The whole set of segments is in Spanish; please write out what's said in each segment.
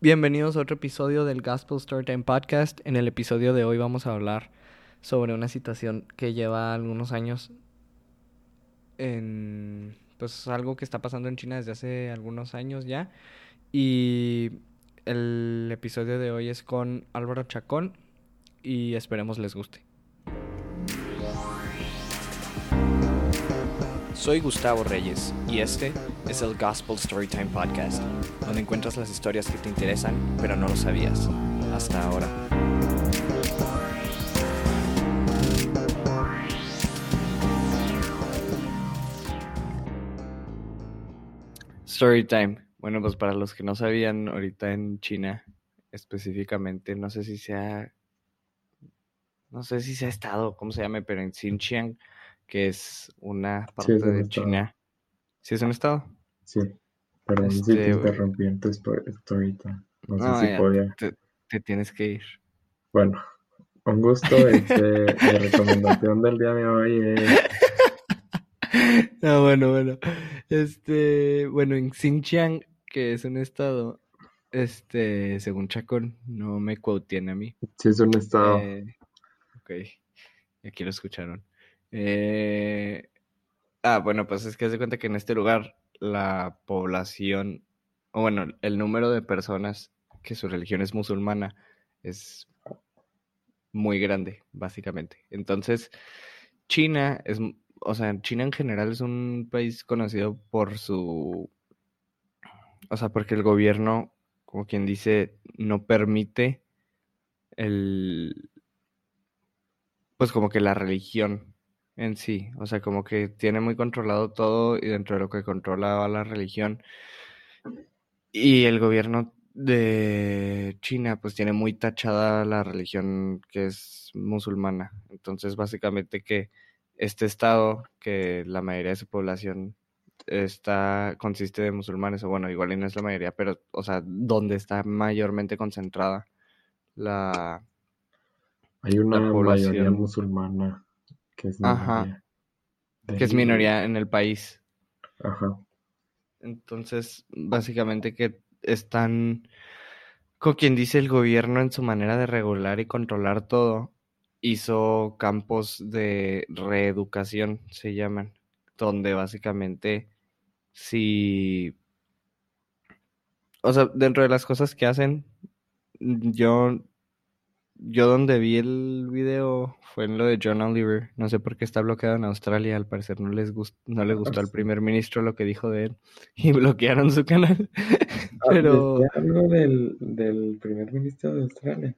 Bienvenidos a otro episodio del Gospel Storytime Podcast. En el episodio de hoy vamos a hablar sobre una situación que lleva algunos años en pues algo que está pasando en China desde hace algunos años ya y el episodio de hoy es con Álvaro Chacón y esperemos les guste. Soy Gustavo Reyes y este es el Gospel Storytime Podcast, donde encuentras las historias que te interesan pero no lo sabías hasta ahora. Storytime. Bueno, pues para los que no sabían, ahorita en China específicamente, no sé si sea, no sé si se ha estado, ¿cómo se llame? Pero en Xinjiang que es una parte de China. ¿Sí es un estado? Sí, pero si te este, interrumpí en tu ahorita. No sé si podía. Te, tienes que ir. Bueno, un gusto. Este, la recomendación del día de hoy es. No, bueno, bueno. Este, bueno, en Xinjiang, que es un estado, este, según Chacón, no me tiene a mí. Sí, es un estado. Eh, ok, aquí lo escucharon. Eh, ah, bueno, pues es que se cuenta que en este lugar la población, o bueno, el número de personas que su religión es musulmana es muy grande, básicamente. Entonces, China es, o sea, China en general es un país conocido por su, o sea, porque el gobierno, como quien dice, no permite el, pues como que la religión en sí, o sea, como que tiene muy controlado todo y dentro de lo que controla la religión. Y el gobierno de China pues tiene muy tachada la religión que es musulmana. Entonces básicamente que este estado, que la mayoría de su población está consiste de musulmanes, o bueno, igual y no es la mayoría, pero o sea, donde está mayormente concentrada la... Hay una mayoría musulmana que es minoría. Que es minoría en el país. Ajá. Entonces, básicamente que están, con quien dice el gobierno en su manera de regular y controlar todo, hizo campos de reeducación, se llaman, donde básicamente si... O sea, dentro de las cosas que hacen, yo yo donde vi el video fue en lo de John Oliver. No sé por qué está bloqueado en Australia. Al parecer no les gustó, no le gustó al primer ministro lo que dijo de él y bloquearon su canal. Ah, pero algo del, del primer ministro de Australia.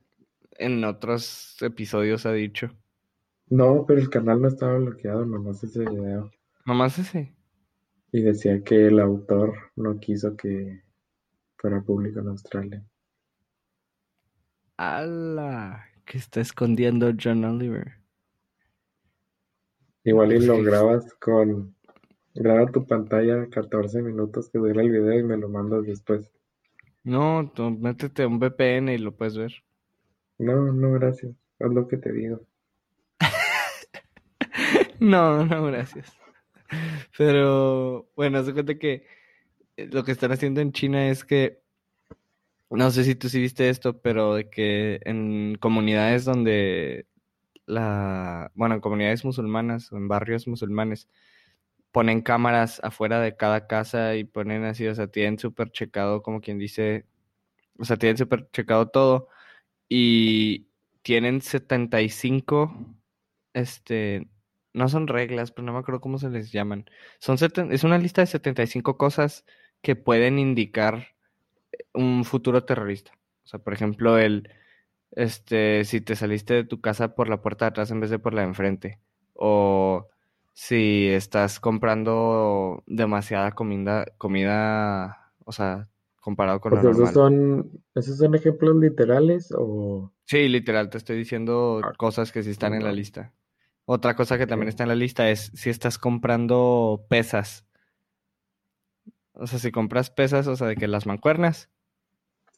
En otros episodios ha dicho. No, pero el canal no estaba bloqueado, nomás ese video. Nomás ese. Y decía que el autor no quiso que fuera público en Australia. ¡Hala! ¿Qué está escondiendo John Oliver? Igual y lo grabas con... Graba tu pantalla 14 minutos que dura el video y me lo mandas después. No, tú métete un VPN y lo puedes ver. No, no, gracias. Haz lo que te digo. no, no, gracias. Pero, bueno, se cuenta que lo que están haciendo en China es que no sé si tú sí viste esto, pero de que en comunidades donde la, bueno, en comunidades musulmanas o en barrios musulmanes ponen cámaras afuera de cada casa y ponen así, o sea, tienen súper checado, como quien dice, o sea, tienen súper checado todo y tienen 75, este, no son reglas, pero no me acuerdo cómo se les llaman. Son es una lista de 75 cosas que pueden indicar un futuro terrorista. O sea, por ejemplo, el, este, si te saliste de tu casa por la puerta de atrás en vez de por la de enfrente. O si estás comprando demasiada comida, comida, o sea, comparado con lo normal. ¿esos son, ¿Esos son ejemplos literales o...? Sí, literal, te estoy diciendo ah, cosas que sí están en la lista. Otra cosa que también está en la lista es si estás comprando pesas o sea, si compras pesas, o sea, de que las mancuernas.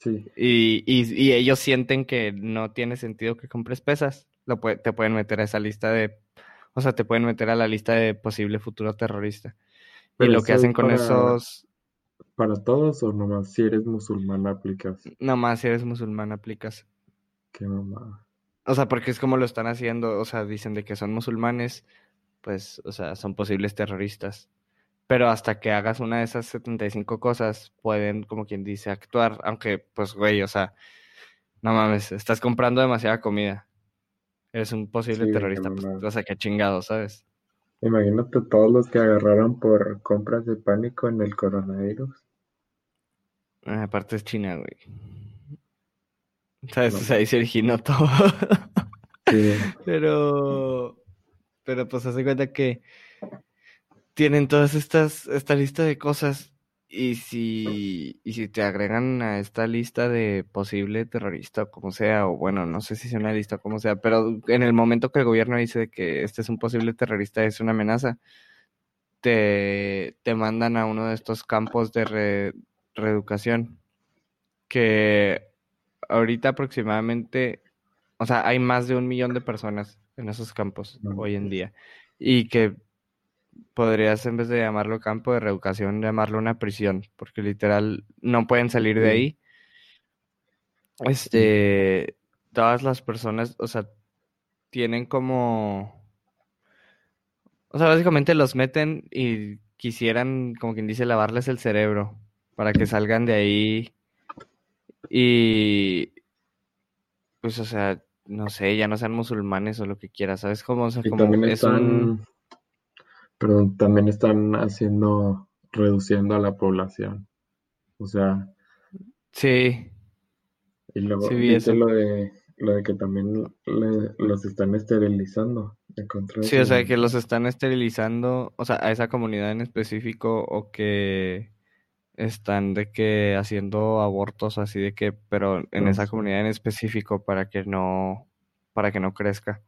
Sí. Y, y, ellos sienten que no tiene sentido que compres pesas, lo te pueden meter a esa lista de. O sea, te pueden meter a la lista de posible futuro terrorista. y lo que hacen con esos. para todos o nomás si eres musulmán aplicas? Nomás si eres musulmán aplicas. Qué mamada. O sea, porque es como lo están haciendo, o sea, dicen de que son musulmanes, pues, o sea, son posibles terroristas. Pero hasta que hagas una de esas 75 cosas, pueden, como quien dice, actuar. Aunque, pues, güey, o sea, no mames, estás comprando demasiada comida. Eres un posible Sí, terrorista, pues, o sea, qué chingado, ¿sabes? Imagínate todos los que agarraron por compras de pánico en el coronavirus. Ah, Aparte es China, güey. ¿Sabes? No. O sea, ahí se originó todo. Sí, Pero, pero pues hace cuenta que tienen todas estas, esta lista de cosas y si, y si te agregan a esta lista de posible terrorista o como sea, o bueno, no sé si es una lista o como sea, pero en el momento que el gobierno dice que este es un posible terrorista, es una amenaza, te, te mandan a uno de estos campos de re- reeducación que ahorita aproximadamente, o sea, hay más de un millón de personas en esos campos hoy en día. Y que podrías, en vez de llamarlo campo de reeducación, llamarlo una prisión, porque literal no pueden salir de ahí. Este, todas las personas, o sea, tienen como, o sea, básicamente los meten y quisieran, como quien dice, lavarles el cerebro para que salgan de ahí y, pues, o sea, no sé, ya no sean musulmanes o lo que quieras, ¿sabes cómo? O sea, como es un... perdón, también están haciendo, reduciendo a la población. O sea, Sí, y luego sí vi viste eso. lo de, lo de que también le- los están esterilizando Sí, o sea, que los están esterilizando, o sea, a esa comunidad en específico, o que están de que haciendo abortos así de que, pero en esa comunidad en específico para que no, para que no crezca.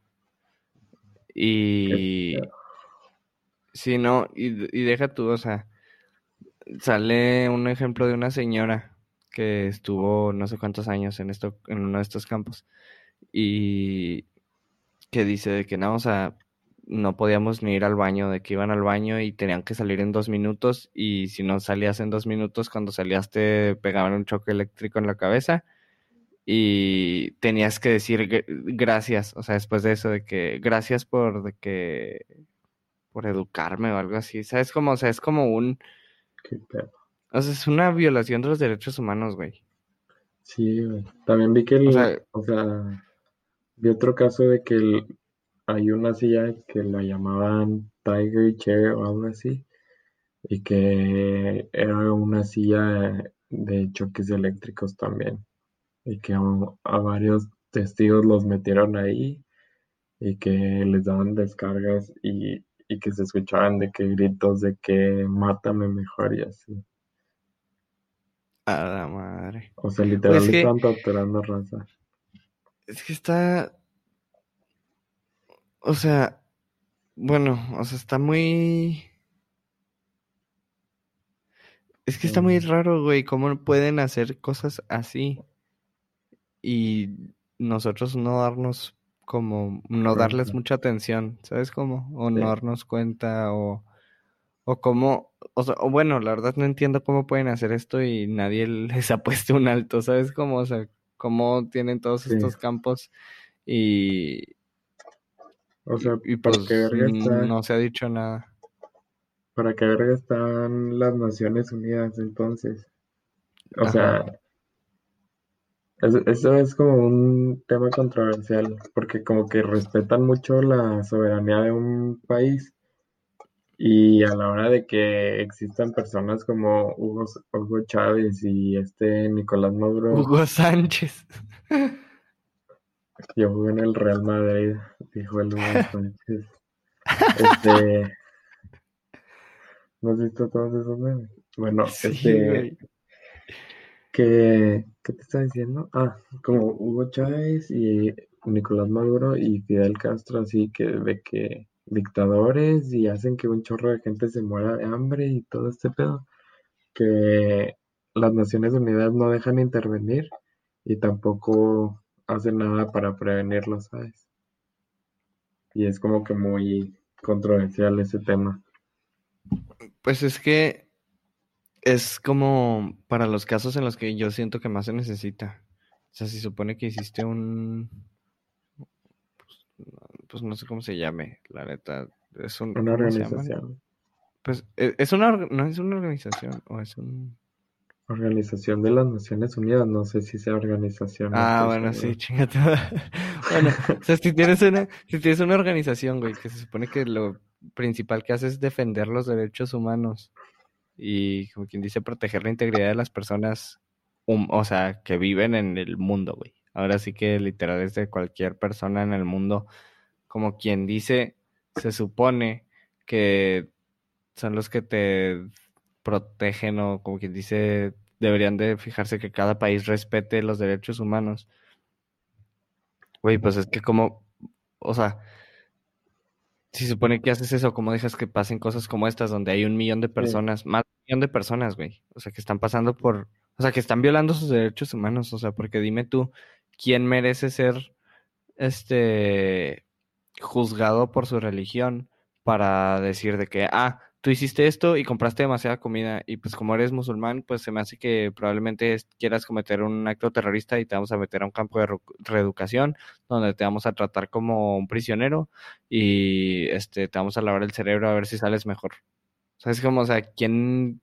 Y. sí, no, y, y deja tú, o sea, sale un ejemplo de una señora que estuvo no sé cuántos años en esto, en uno de estos campos, y que dice de que no, o sea, no podíamos ni ir al baño, de que iban al baño y tenían que salir en dos minutos y si no salías en dos minutos, cuando salías te pegaban un choque eléctrico en la cabeza y tenías que decir gr- gracias, o sea, después de eso, de que gracias por, de que, por educarme o algo así, ¿sabes? Como, o sea, es como un, Qué pedo. o sea, es una violación de los derechos humanos, güey. Sí, güey. También vi que O el, sea, o sea, vi otro caso de que el- hay una silla que la llamaban Tiger Chair o algo así, y que era una silla de choques eléctricos también, y que a, a varios testigos los metieron ahí y que les daban descargas y, y que se escuchaban de que gritos de que mátame mejor y así. a la madre. O sea, Pues literal es que, torturando raza. es que está, o sea, bueno, o sea, está muy... Es que está muy Mm, raro, güey, cómo pueden hacer cosas así y nosotros no darnos como, no darles mucha atención, ¿sabes cómo? O no darnos cuenta o, o cómo, o sea, o bueno, la verdad no entiendo cómo pueden hacer esto y nadie les ha puesto un alto, ¿sabes cómo? O sea, cómo tienen todos sí. estos campos y, O y, sea, y ¿para qué pues está? no se ha dicho nada. ¿Para qué verga están las Naciones Unidas entonces? O sea. Es- eso es como un tema controversial, porque como que respetan mucho la soberanía de un país y a la hora de que existan personas como Hugo, Hugo Chávez y este Nicolás Maduro, Hugo Sánchez. yo jugué en el Real Madrid, dijo el Hugo Sánchez. Este, ¿no has visto todos esos memes? Bueno, Sí, este, güey. que, ¿qué te está diciendo? Ah, como Hugo Chávez y Nicolás Maduro y Fidel Castro, así que de que dictadores y hacen que un chorro de gente se muera de hambre y todo este pedo, que las Naciones Unidas no dejan intervenir y tampoco hacen nada para prevenirlo, ¿sabes? Y es como que muy controversial ese tema. Pues es que es como para los casos en los que yo siento que más se necesita. O sea, si supone que hiciste un... Pues, pues no sé cómo se llame, la neta. Es un, Una organización. Pues e- es una, no es una organización, o es un... Organización de las Naciones Unidas, no sé si sea organización. Ah, bueno, sí, chingate. Bueno, o sea, si tienes una, si tienes una organización, güey, que se supone que lo principal que hace es defender los derechos humanos y, como quien dice, proteger la integridad de las personas, hum- o sea, que viven en el mundo, güey. Ahora sí que literal es de cualquier persona en el mundo, como quien dice, se supone que son los que te protegen o como quien dice, deberían de fijarse que cada país respete los derechos humanos. Güey, pues es que como, o sea, si supone que haces eso, ¿cómo dejas que pasen cosas como estas donde hay un millón de personas, más de un millón de personas, güey? O sea, que están pasando por, o sea, que están violando sus derechos humanos, o sea, porque dime tú, ¿quién merece ser, este, juzgado por su religión para decir de que, ah, tú hiciste esto y compraste demasiada comida y pues como eres musulmán, pues se me hace que probablemente es- quieras cometer un acto terrorista y te vamos a meter a un campo de reeducación donde te vamos a tratar como un prisionero y este te vamos a lavar el cerebro a ver si sales mejor. ¿Sabes cómo? O sea, ¿quién?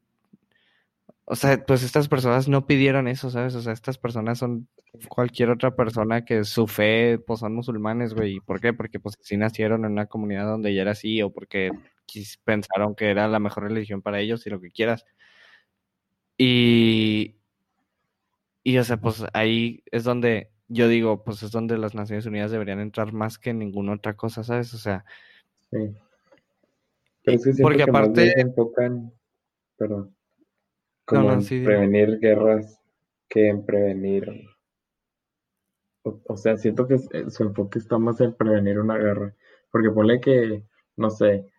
O sea, pues estas personas no pidieron eso, ¿sabes? O sea, estas personas son cualquier otra persona que su fe, pues son musulmanes, güey. ¿Y por qué? Porque pues así nacieron en una comunidad donde ya era así o porque pensaron que era la mejor religión para ellos y lo que quieras. Y, y o sea, pues ahí es donde yo digo, pues es donde las Naciones Unidas deberían entrar más que en ninguna otra cosa, ¿sabes? O sea, Sí. Pero es que porque aparte, enfocan, perdón, como no, en sí, dime. prevenir guerras que en prevenir. O, o sea, siento que eh, su enfoque está más en prevenir una guerra. Porque ponle que, no sé,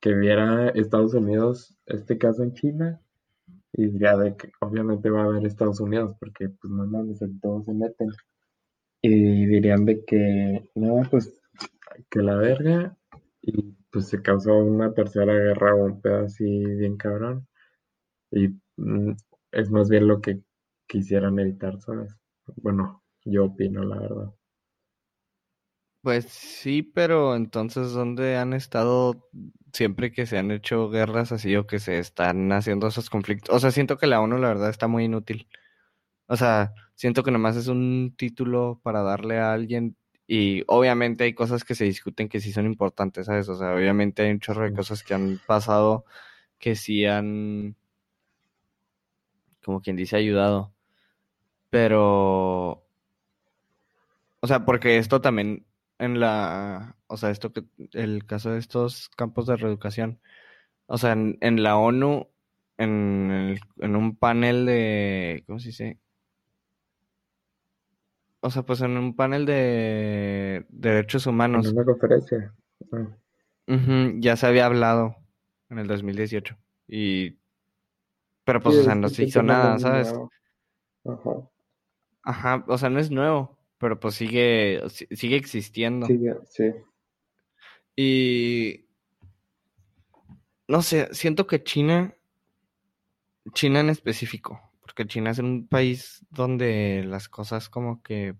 que viera Estados Unidos este caso en China y diría de que obviamente va a haber Estados Unidos porque pues no mames, todos se meten. Y dirían de que, no, pues que la verga y pues se causó una tercera guerra o un pedo así bien cabrón. Y es más bien lo que quisieran evitar, ¿sabes? Bueno, yo opino, la verdad. Pues sí, pero entonces, ¿dónde han estado siempre que se han hecho guerras así o que se están haciendo esos conflictos? O sea, siento que la ONU, la verdad, está muy inútil. O sea, siento que nomás es un título para darle a alguien y obviamente hay cosas que se discuten que sí son importantes, ¿sabes? O sea, obviamente hay un chorro de cosas que han pasado que sí han, como quien dice, ayudado. Pero, o sea, porque esto también en la, o sea, esto que, el caso de estos campos de reeducación, o sea, en, en la ONU, en, el- en un panel de, ¿cómo se dice? O sea, pues en un panel de derechos En humanos, una conferencia. Ujú, ya se había hablado en el 2018 y, pero Sí, pues, o sea, no se hizo nada, es ¿sabes? nuevo. Ajá. Ajá, o sea, no es nuevo, pero pues sigue, si- sigue existiendo. Sí, ya- sí. Y no sé, siento que China, China en específico, porque China es un país donde las cosas como que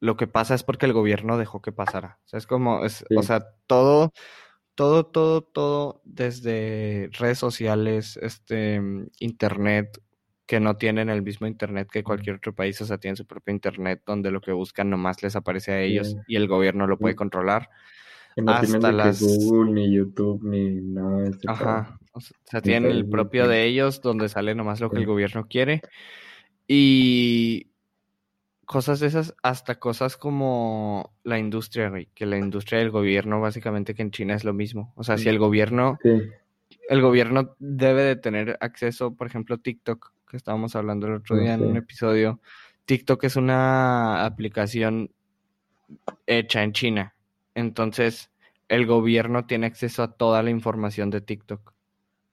lo que pasa es porque el gobierno dejó que pasara. O sea, es como, es, o sea, todo, todo, todo, todo, desde redes sociales, este, mm, internet, que no tienen el mismo internet que cualquier otro país, o sea, tienen su propio internet donde lo que buscan nomás les aparece a ellos Sí. y el gobierno lo puede controlar. no tienen Hasta de que las Google, ni YouTube, ni nada de pedo. Ajá, o sea, tienen el propio de ellos donde sale nomás lo que el gobierno quiere y cosas de esas, hasta cosas como la industria, güey, que la industria del gobierno básicamente que en China es lo mismo. O sea, si el gobierno, Sí, el gobierno debe de tener acceso, por ejemplo, TikTok, que estábamos hablando el otro no día en un episodio, TikTok es una aplicación hecha en China. Entonces, el gobierno tiene acceso a toda la información de TikTok,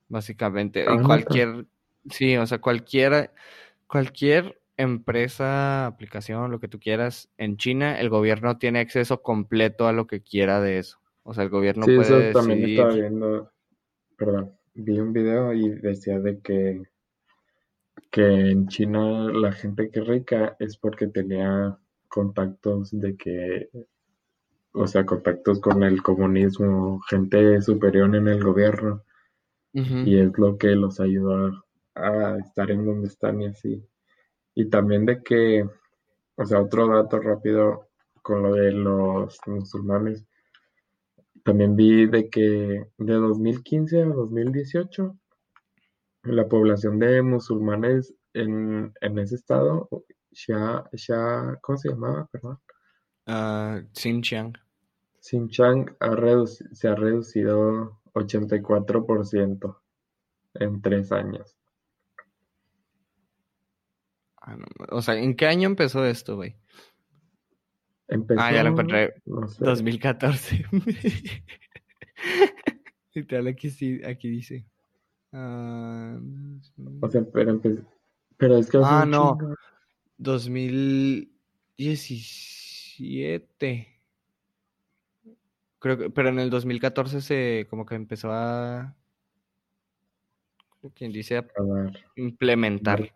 básicamente. Ah, Y neta. cualquier, sí, o sea, cualquier, cualquier empresa, aplicación, lo que tú quieras, en China, el gobierno tiene acceso completo a lo que quiera de eso. O sea, el gobierno Sí, eso puede también estaba viendo, perdón, vi un video y decía de que que en China la gente que es rica es porque tenía contactos de que, o sea, contactos con el comunismo, gente superior en el gobierno, y es lo que los ayudó a, estar en donde están y así. Y también de que, o sea, otro dato rápido con lo de los musulmanes, también vi de que de 2015 a 2018 la población de musulmanes en, ese estado, ¿cómo se llamaba? Perdón. Uh, Xinjiang. Xinjiang se ha reducido 84% en tres años. Ah, o sea, ¿en qué año empezó esto, güey? ah, ya lo encontré. 2014. Literal, aquí sí, aquí dice. Ah, o sea, pero, pero es que... Ah, no. 2017. Creo que, pero en el 2014 se como que empezó a quien dice a implementar.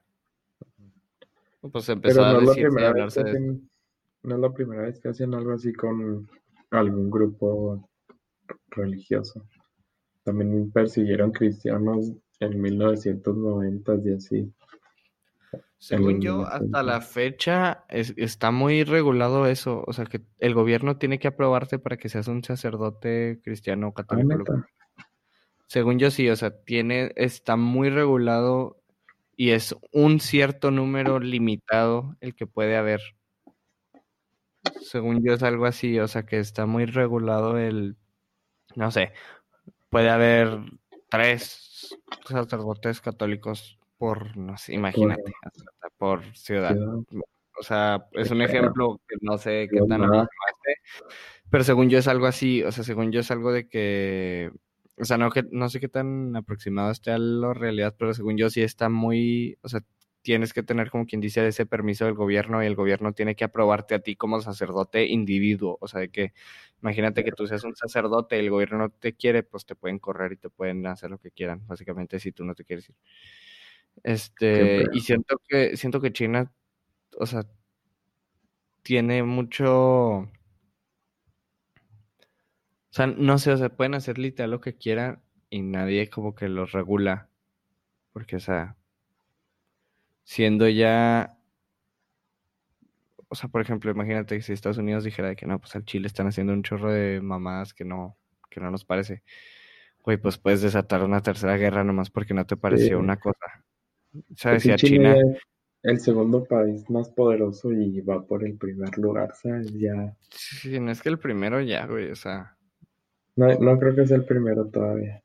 Pues empezó a decir, no es la primera vez que hacen algo así con algún grupo religioso. También persiguieron cristianos en 1990 y así. Según yo, hasta la fecha está muy regulado eso. O sea, que el gobierno tiene que aprobarte para que seas un sacerdote cristiano ah, católico. Según yo, sí, o sea, tiene, está muy regulado y es un cierto número limitado el que puede haber. Según yo, es algo así, o sea, que está muy regulado el. No sé, puede haber tres sacerdotes católicos por, no sé, imagínate, por ciudad. O sea, es un ejemplo que no sé qué tan pero según yo es algo así, o sea, según yo es algo de que, o sea, no que no sé qué tan aproximado esté a la realidad, pero según yo sí está muy, o sea, tienes que tener como quien dice ese permiso del gobierno y el gobierno tiene que aprobarte a ti como sacerdote individuo, o sea, de que imagínate que tú seas un sacerdote y el gobierno no te quiere, pues te pueden correr y te pueden hacer lo que quieran, básicamente si tú no te quieres ir. Este, y siento que siento que China, o sea, tiene mucho sea, no sé, o sea, pueden hacer literal lo que quieran y nadie como que los regula. Porque, o sea, siendo ya, o sea, por ejemplo, imagínate que si Estados Unidos dijera que no, pues al Chile están haciendo un chorro de mamadas que no, que no nos parece. Güey, pues puedes desatar una tercera guerra nomás porque no te pareció una cosa. ¿Sabes? Si a China... el segundo país más poderoso y va por el primer lugar, ¿sabes? Ya. Sí, no es que el primero ya, güey, o sea. No, no creo que sea el primero todavía.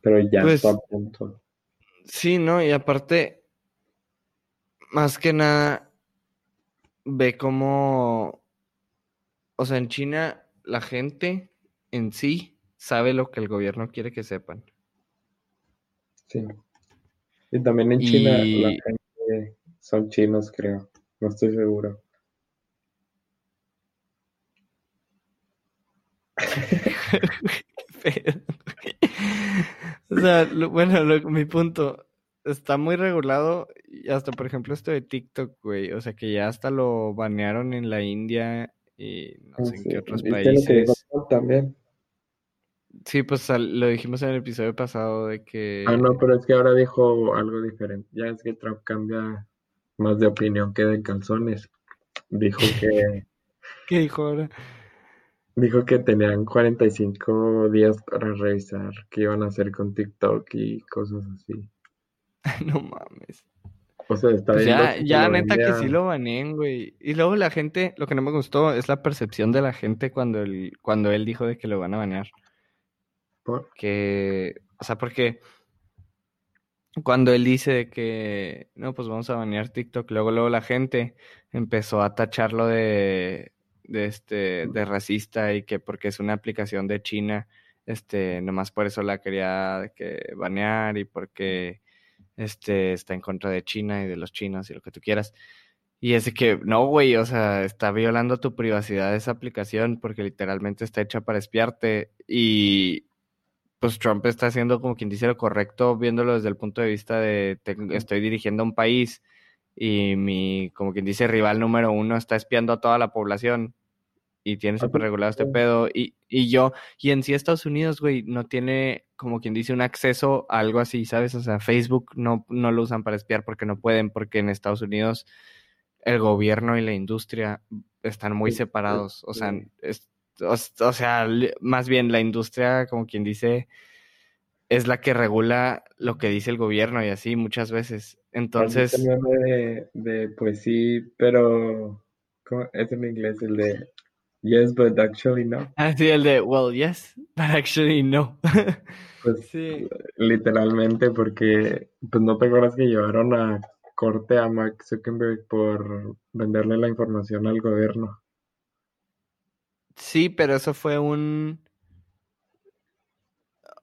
Pero ya pues está a punto. Sí, no, y aparte, más que nada, ve cómo, o sea, en China la gente en sí sabe lo que el gobierno quiere que sepan. Sí. Y también en China la gente son chinos, creo. No estoy seguro. o sea, bueno, mi punto, está muy regulado. Y hasta, por ejemplo, esto de TikTok, güey. O sea, que ya hasta lo banearon en la India y no sé en qué otros países. también. Sí, pues lo dijimos en el episodio pasado de que... Ah, no, pero es que ahora dijo algo diferente. Ya es que Trump cambia más de opinión que de calzones. Dijo que... ¿Qué dijo ahora? Dijo que tenían 45 días para revisar qué iban a hacer con TikTok y cosas así. no mames. O sea, está pues ya, ya neta que sí lo baneen, güey. Y luego la gente, lo que no me gustó es la percepción de la gente cuando él, cuando él dijo de que lo van a banear. ¿Por? Que, o sea, porque cuando él dice de que, no, pues vamos a banear TikTok, luego, luego la gente empezó a tacharlo de, de este, de racista y que porque es una aplicación de China, este, nomás por eso la quería que banear y porque este, está en contra de China y de los chinos y lo que tú quieras. Y es que, no, güey, o sea, está violando tu privacidad esa aplicación porque literalmente está hecha para espiarte y pues Trump está haciendo como quien dice lo correcto, viéndolo desde el punto de vista de estoy dirigiendo un país y mi, como quien dice, rival número uno está espiando a toda la población y tiene súper regulado este pedo. Y, y yo, y en sí Estados Unidos, güey, no tiene, como quien dice, un acceso a algo así, ¿sabes? O sea, Facebook no, no lo usan para espiar porque no pueden, porque en Estados Unidos el gobierno y la industria están muy separados. O sea, o, sea, más bien la industria, como quien dice, es la que regula lo que dice el gobierno y así muchas veces. Entonces... De, de, pues sí, pero es en inglés el de yes, but actually no. Ah, sí, el de well, yes, but actually no. pues sí. literalmente porque pues no te acuerdas que llevaron a corte a Mark Zuckerberg por venderle la información al gobierno. Sí, pero eso fue un...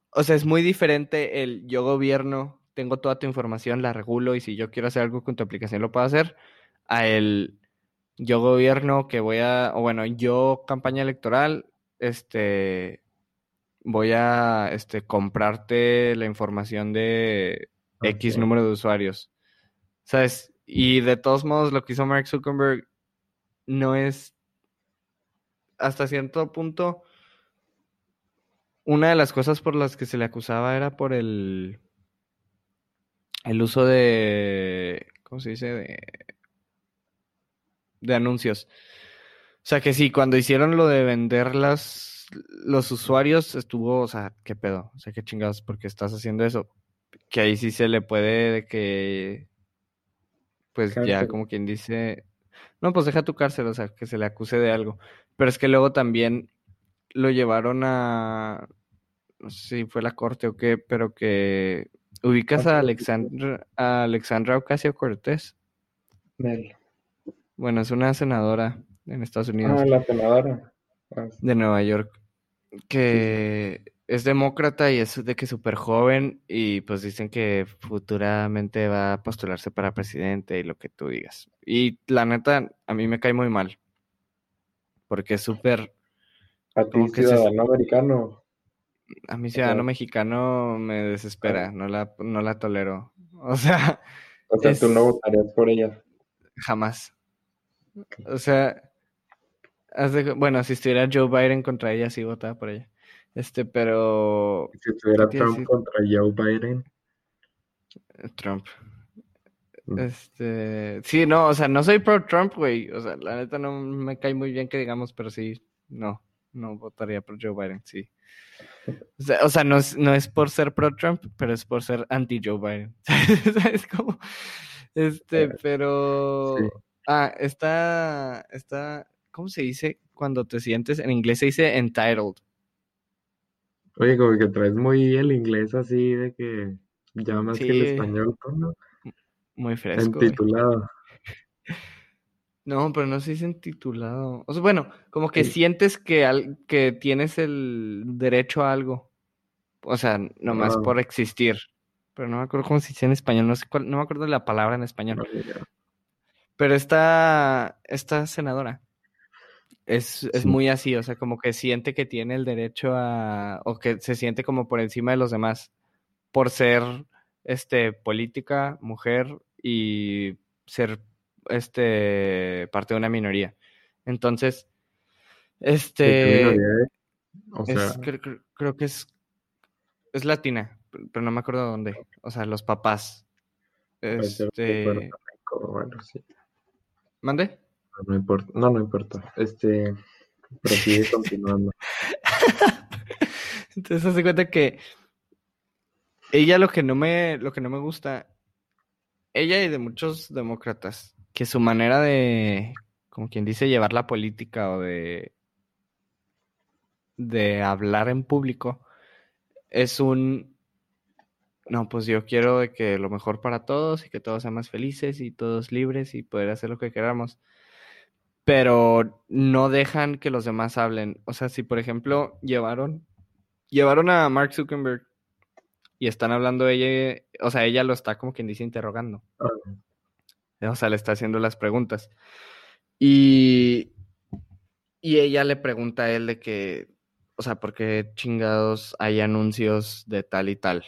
O sea, es muy diferente el yo gobierno, tengo toda tu información, la regulo y si yo quiero hacer algo con tu aplicación lo puedo hacer, a el yo gobierno que voy a, o bueno, yo campaña electoral, este, voy a, este, comprarte la información de X número de usuarios. ¿Sabes? Y de todos modos, lo que hizo Mark Zuckerberg no es, hasta cierto punto, una de las cosas por las que se le acusaba era por el, el uso de, ¿cómo se dice? De, de anuncios. O sea que sí, cuando hicieron lo de vender las, los usuarios, estuvo, o sea, ¿qué pedo? O sea, qué chingados, porque estás haciendo eso. Que ahí sí se le puede de que pues ya como quien dice, no, pues deja tu cárcel, o sea, que se le acuse de algo. Pero es que luego también lo llevaron a, no sé si fue la corte o qué, pero que ubicas a Alexandra, a Alexandra Ocasio Cortés. Bueno, es una senadora en Estados Unidos. Ah, la senadora. Ah, de Nueva York. Que es demócrata y es de que súper joven y pues dicen que futuramente va a postularse para presidente y lo que tú digas. Y la neta, a mí me cae muy mal. Porque es súper... A ti, ciudadano americano. A mi ciudadano mexicano me desespera, no la, no la tolero. O sea... O sea, tú no votarías por ella. Jamás. O sea, bueno, si estuviera Joe Biden contra ella, sí votaba por ella. Este, pero. Si estuviera Trump contra Joe Biden. Trump. Mm. Este. Sí, no, o sea, no soy pro Trump, güey. O sea, la neta no me cae muy bien que digamos, pero sí, no. No votaría por Joe Biden, sí. O sea, no, es, no es por ser pro Trump, pero es por ser anti Joe Biden. ¿Sabes cómo? Este, eh, pero. Ah, está. Está. ¿Cómo se dice cuando te sientes? En inglés se dice entitled. Oye, como que traes muy el inglés así de que ya más que el español, ¿no? Muy fresco. Entitulado. No, pero no se dice entitulado. O sea, bueno, como que sientes que, que tienes el derecho a algo. O sea, nomás por existir. Pero no me acuerdo cómo se dice en español. No sé cuál, no me acuerdo de la palabra en español. Pero esta, esta senadora es, es muy así, o sea, como que siente que tiene el derecho a, o que se siente como por encima de los demás por ser, este, política, mujer y ser, este, parte de una minoría. Entonces, este, creo, que es, es latina, pero no me acuerdo de dónde, o sea, los papás. Este, ¿Mande? No, importa, no, no importa. Este, pero sigue continuando. Entonces se cuenta que ella lo que no me, lo que no me gusta, ella y de muchos demócratas, que su manera de, como quien dice, llevar la política o de, de hablar en público, es un no, pues yo quiero de que lo mejor para todos y que todos sean más felices y todos libres y poder hacer lo que queramos pero no dejan que los demás hablen. O sea, si por ejemplo llevaron, llevaron a Mark Zuckerberg y están hablando ella, o sea, ella lo está como quien dice interrogando. O sea, le está haciendo las preguntas. Y, y ella le pregunta a él de que, o sea, ¿por qué chingados hay anuncios de tal y tal?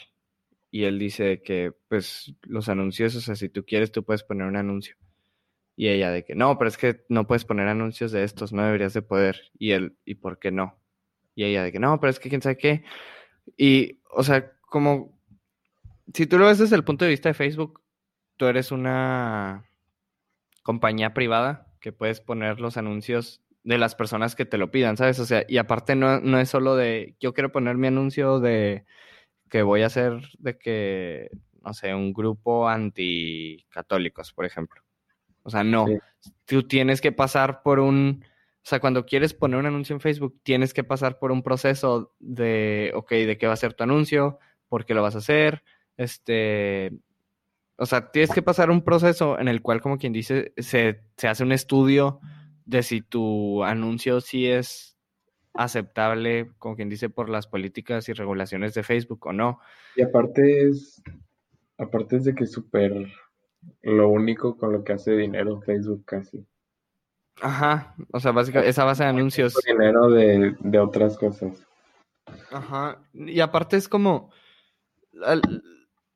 Y él dice que, pues, los anuncios, o sea, si tú quieres, tú puedes poner un anuncio. Y ella de que, no, pero es que no puedes poner anuncios de estos, no deberías de poder. Y él, ¿y por qué no? Y ella de que, no, pero es que quién sabe qué. Y, o sea, como, si tú lo ves desde el punto de vista de Facebook, tú eres una compañía privada que puedes poner los anuncios de las personas que te lo pidan, ¿sabes? O sea, y aparte no, no es solo de, yo quiero poner mi anuncio de que voy a hacer de que, no sé, un grupo anticatólicos, por ejemplo. O sea, no. Tú tienes que pasar por un. O sea, cuando quieres poner un anuncio en Facebook, tienes que pasar por un proceso de, ok, de qué va a ser tu anuncio, por qué lo vas a hacer, este. O sea, tienes que pasar un proceso en el cual, como quien dice, se, se hace un estudio de si tu anuncio sí es aceptable, como quien dice, por las políticas y regulaciones de Facebook o no. Y aparte es, aparte es de que es súper lo único con lo que hace dinero Facebook casi. Ajá, o sea, básicamente esa base de anuncios. Dinero de, de otras cosas. Ajá, y aparte es como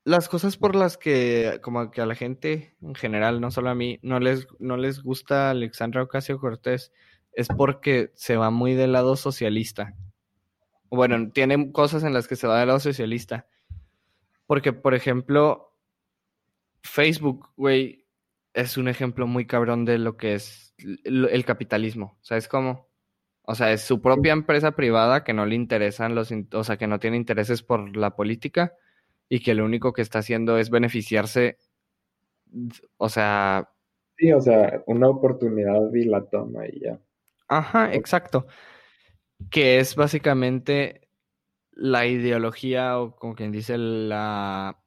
las cosas por las que como que a la gente en general, no solo a mí, no les, no les gusta Alexandra Ocasio Cortés es porque se va muy del lado socialista. Bueno, tiene cosas en las que se va del lado socialista. Porque, por ejemplo, Facebook, güey, es un ejemplo muy cabrón de lo que es el capitalismo. ¿Sabes cómo? O sea, es su propia empresa privada que no le interesan los, o sea, que no tiene intereses por la política y que lo único que está haciendo es beneficiarse, o sea... Sí, o sea, una oportunidad y la toma y ya. Ajá, exacto. Que es básicamente la ideología o como quien dice la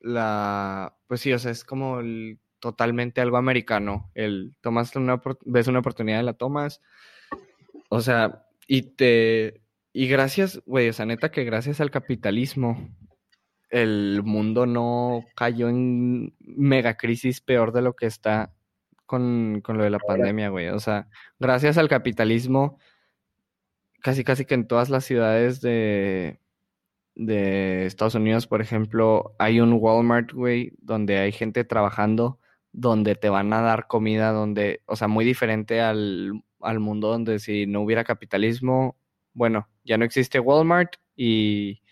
la pues sí, o sea, es como totalmente algo americano. El tomas una ves una oportunidad y la tomas. O sea, y te y gracias, güey, o sea, neta que gracias al capitalismo el mundo no cayó en mega crisis peor de lo que está con, con lo de la pandemia, güey. O sea, gracias al capitalismo, casi casi que en todas las ciudades de, de Estados Unidos, por ejemplo, hay un Walmart, güey, donde hay gente trabajando, donde te van a dar comida, donde, o sea, muy diferente al, al mundo donde si no hubiera capitalismo, bueno, ya no existe Walmart y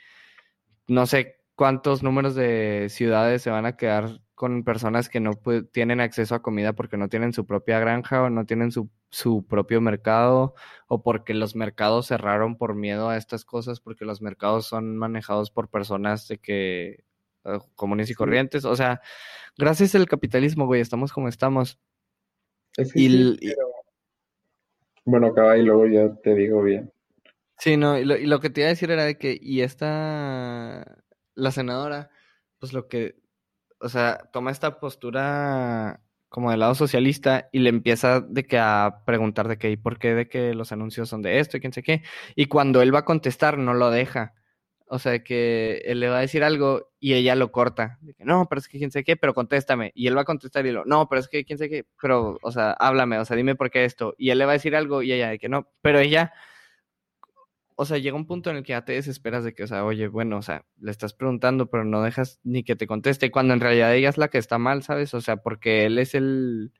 no sé cuántos números de ciudades se van a quedar con personas que no tienen acceso a comida porque no tienen su propia granja o no tienen su, su, propio mercado o porque los mercados cerraron por miedo a estas cosas porque los mercados son manejados por personas de que eh, comunes y corrientes. O sea, gracias al capitalismo, güey, estamos como estamos. y, Bueno, acaba y luego ya te digo bien. Sí, no, y lo, y lo que te iba a decir era de que, y esta, la senadora, pues lo que o sea, toma esta postura como del lado socialista y le empieza de que a preguntar de qué y por qué de que los anuncios son de esto y quién sé qué. Y cuando él va a contestar, no lo deja. O sea, que él le va a decir algo y ella lo corta. No, pero es que quién sé qué, pero contéstame. Y él va a contestar y lo, no, pero es que quién sé qué, pero, o sea, háblame, o sea, dime por qué esto. Y él le va a decir algo y ella de que no, pero ella o sea, llega un punto en el que ya te desesperas de que, o sea, oye, bueno, o sea, le estás preguntando, pero no dejas ni que te conteste, cuando en realidad ella es la que está mal, ¿sabes? O sea, porque él es el,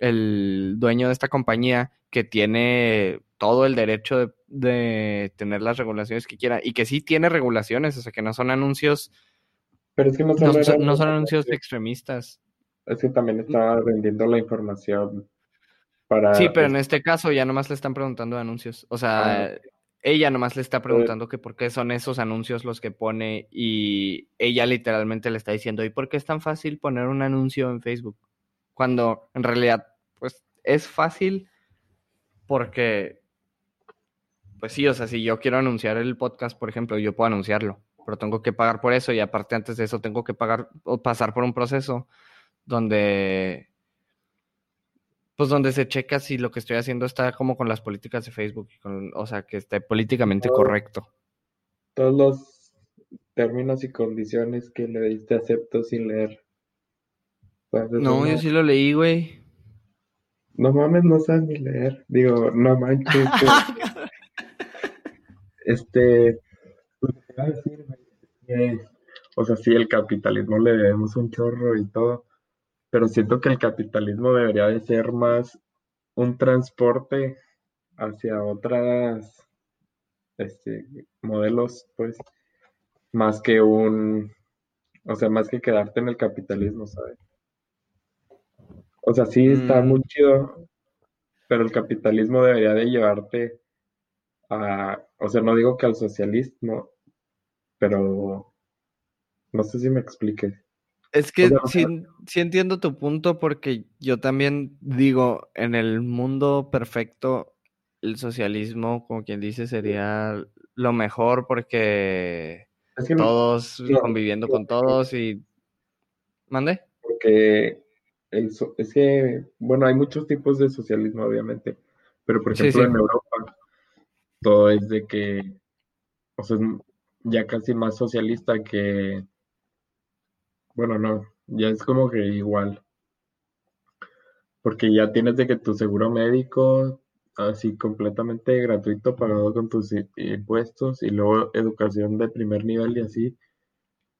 el dueño de esta compañía que tiene todo el derecho de, de, tener las regulaciones que quiera y que sí tiene regulaciones, o sea, que no son anuncios. Pero es que no son, no, son anuncios extremistas. Es que también está vendiendo la información para. Sí, pero en este caso ya nomás le están preguntando anuncios. O sea, ah, ella nomás le está preguntando que por qué son esos anuncios los que pone y ella literalmente le está diciendo, ¿y por qué es tan fácil poner un anuncio en Facebook? Cuando en realidad, pues es fácil porque, pues sí, o sea, si yo quiero anunciar el podcast, por ejemplo, yo puedo anunciarlo, pero tengo que pagar por eso y aparte antes de eso tengo que pagar o pasar por un proceso donde pues donde se checa si lo que estoy haciendo está como con las políticas de Facebook, o sea, que esté políticamente correcto. Todos los términos y condiciones que le diste acepto sin leer. no, yo sí lo leí, güey. No mames, no sabes ni leer. Digo, no manches. este, lo que te iba a decir, que, o sea, sí, el capitalismo le debemos un chorro y todo, pero siento que el capitalismo debería de ser más un transporte hacia otras, este, modelos, pues, más que un, o sea, más que quedarte en el capitalismo, ¿sabes? O sea, sí está Mm, muy chido, pero el capitalismo debería de llevarte a, o sea, no digo que al socialismo, pero no sé si me expliques. Es que sí, sí entiendo tu punto porque yo también digo, en el mundo perfecto, el socialismo, como quien dice, sería lo mejor porque es que no, todos conviviendo con todos y... ¿Mande? porque es que, bueno, hay muchos tipos de socialismo, obviamente, pero por ejemplo sí. en Europa todo es de que, o sea, ya casi más socialista que, bueno, no, ya es como que igual, porque ya tienes de que tu seguro médico, así completamente gratuito, pagado con tus impuestos, y luego educación de primer nivel y así,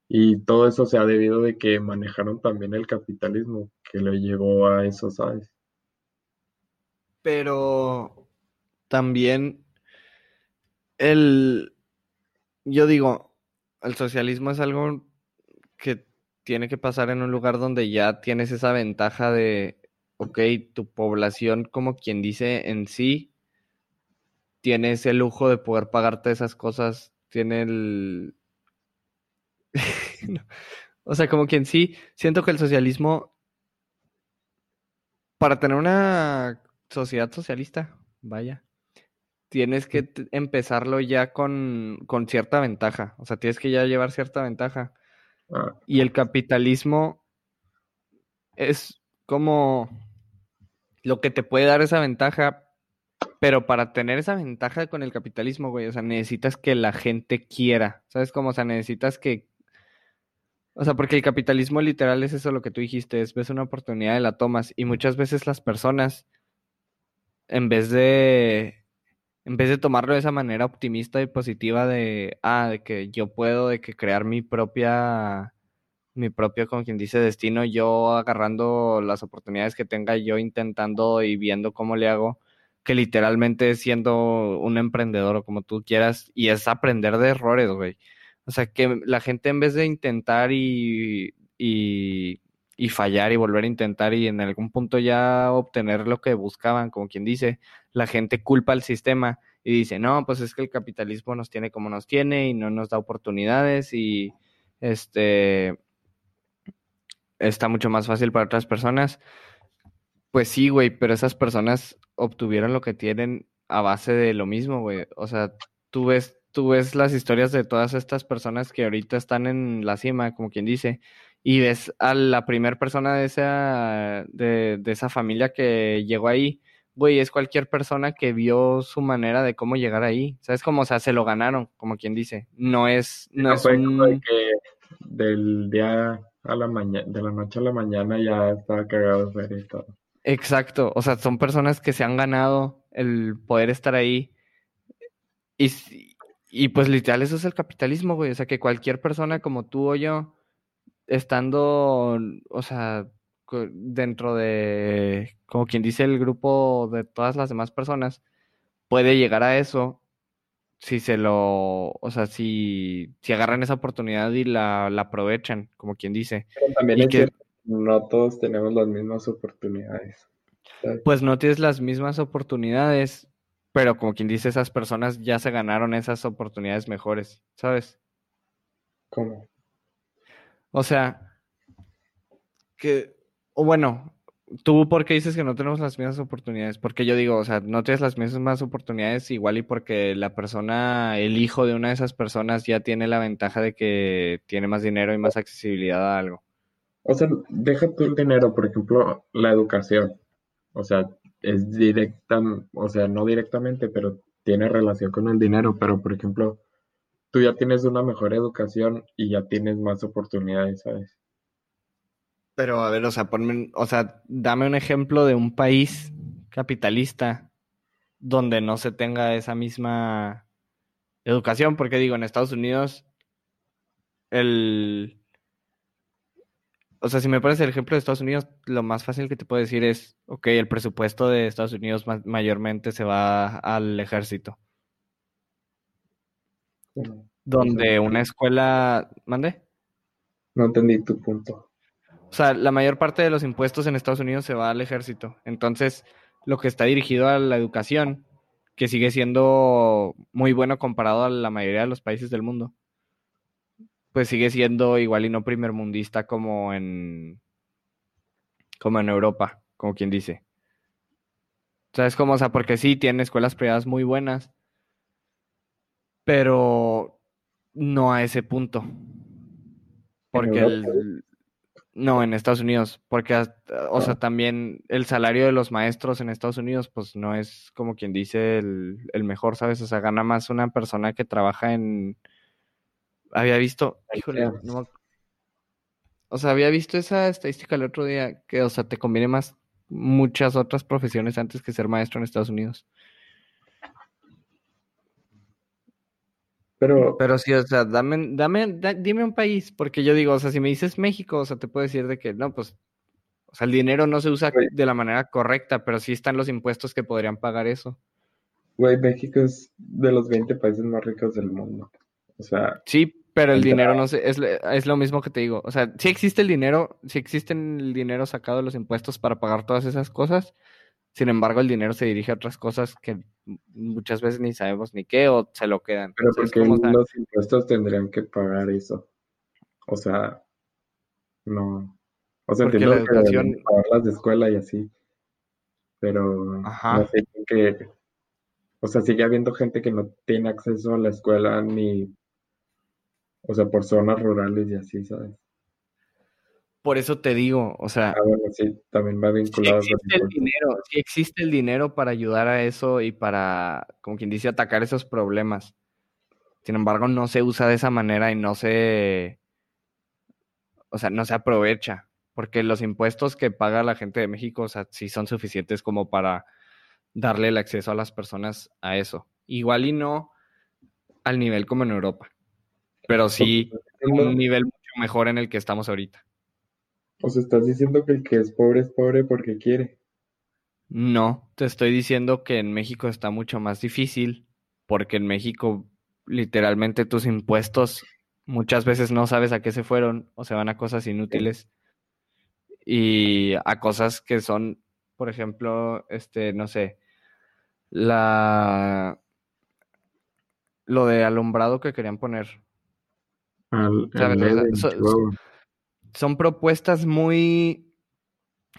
y todo eso se ha debido de que manejaron también el capitalismo, que le llegó a eso, ¿sabes? Pero también el... Yo digo, el socialismo es algo que tiene que pasar en un lugar donde ya tienes esa ventaja de, ok, tu población, como quien dice en sí, tiene ese lujo de poder pagarte esas cosas, tiene el... No. O sea, como quien sí, siento que el socialismo, para tener una sociedad socialista, vaya, tienes que empezarlo ya con, con cierta ventaja, o sea, tienes que ya llevar cierta ventaja. Ah, Y el capitalismo es como lo que te puede dar esa ventaja, pero para tener esa ventaja con el capitalismo, güey, o sea, necesitas que la gente quiera, ¿sabes cómo? O sea, necesitas que, o sea, porque el capitalismo literal es eso lo que tú dijiste, es ves una oportunidad y la tomas, y muchas veces las personas, en vez de, en vez de tomarlo de esa manera optimista y positiva de, ah, de que yo puedo, de que crear mi propia mi propio, como quien dice, destino, yo agarrando las oportunidades que tenga, yo intentando y viendo cómo le hago, que literalmente siendo un emprendedor o como tú quieras, y es aprender de errores, güey. O sea, que la gente en vez de intentar y, y, y fallar y volver a intentar y en algún punto ya obtener lo que buscaban, como quien dice, la gente culpa al sistema y dice, no, pues es que el capitalismo nos tiene como nos tiene y no nos da oportunidades y este está mucho más fácil para otras personas. Pues sí, güey, pero esas personas obtuvieron lo que tienen a base de lo mismo, güey. O sea, tú ves, tú ves las historias de todas estas personas que ahorita están en la cima, como quien dice, y ves a la primera persona de esa, de, de esa familia que llegó ahí, güey, es cualquier persona que vio su manera de cómo llegar ahí. ¿Sabes cómo? O sea, se lo ganaron, como quien dice. No es, no no es fue como de un que del día a la mañana, de la noche a la mañana ya estaba cagado y todo. Exacto, o sea, son personas que se han ganado el poder estar ahí y, y pues literal eso es el capitalismo, güey, o sea, que cualquier persona como tú o yo, estando, o sea, dentro de, como quien dice, el grupo de todas las demás personas, puede llegar a eso si se lo, o sea, si, si agarran esa oportunidad y la, la aprovechan, como quien dice, Pero también y es que cierto, no todos tenemos las mismas oportunidades. ¿sabes? pues no tienes las mismas oportunidades, pero como quien dice, esas personas ya se ganaron esas oportunidades mejores, ¿sabes? ¿Cómo? O sea, que, o bueno, tú por qué dices que no tenemos las mismas oportunidades, porque yo digo, o sea, no tienes las mismas oportunidades igual y porque la persona, el hijo de una de esas personas ya tiene la ventaja de que tiene más dinero y más accesibilidad a algo. O sea, deja tú el dinero, por ejemplo, la educación. O sea, es directa, o sea, no directamente, pero tiene relación con el dinero. Pero, por ejemplo, tú ya tienes una mejor educación y ya tienes más oportunidades, ¿sabes? Pero a ver, o sea, ponme, o sea, dame un ejemplo de un país capitalista donde no se tenga esa misma educación, porque digo, en Estados Unidos, el... O sea, si me pones el ejemplo de Estados Unidos, lo más fácil que te puedo decir es, ok, el presupuesto de Estados Unidos mayormente se va al ejército. Donde una escuela... ¿Mande? No entendí tu punto. O sea, la mayor parte de los impuestos en Estados Unidos se va al ejército. Entonces, lo que está dirigido a la educación, que sigue siendo muy bueno comparado a la mayoría de los países del mundo, pues sigue siendo igual y no primermundista como en como en Europa, como quien dice. ¿Sabes cómo? O sea, porque sí, tiene escuelas privadas muy buenas, pero no a ese punto. Porque el, no, en Estados Unidos, porque, o sea, ah. también el salario de los maestros en Estados Unidos, pues no es como quien dice el, mejor, ¿sabes? O sea, gana más una persona que trabaja en... Había visto, híjole, no, o sea, había visto esa estadística el otro día, que, o sea, te conviene más muchas otras profesiones antes que ser maestro en Estados Unidos. Pero, pero sí, o sea, dame, dame, dime un país, porque yo digo, o sea, si me dices México, o sea, te puedo decir de que no, pues, o sea, el dinero no se usa de la manera correcta, pero sí están los impuestos que podrían pagar eso. Güey, México es de los 20 países más ricos del mundo. O sea. Sí, pero el dinero no sé, es, es lo mismo que te digo. O sea, sí existe el dinero, sí existe el dinero sacado de los impuestos para pagar todas esas cosas, sin embargo, el dinero se dirige a otras cosas que muchas veces ni sabemos ni qué o se lo quedan. Pero porque los impuestos tendrían que pagar eso. O sea, no. O sea, entiendo la educación... que pagar las de escuela y así. Pero no sé que. O sea, sigue habiendo gente que no tiene acceso a la escuela ni. O sea, por zonas rurales y así, ¿sabes? Por eso te digo, o sea, ah, bueno, sí, también va vinculado. Si existe el dinero, si existe el dinero para ayudar a eso y para, como quien dice, atacar esos problemas. Sin embargo, no se usa de esa manera y no se, o sea, no se aprovecha, porque los impuestos que paga la gente de México, o sea, sí son suficientes como para darle el acceso a las personas a eso. Igual y no al nivel como en Europa, pero sí un nivel mucho mejor en el que estamos ahorita. O sea, estás diciendo que el que es pobre es pobre porque quiere. No, te estoy diciendo que en México está mucho más difícil porque en México literalmente tus impuestos muchas veces no sabes a qué se fueron o se van a cosas inútiles y a cosas que son, por ejemplo, este, no sé, la lo de alumbrado que querían poner. Al, son propuestas muy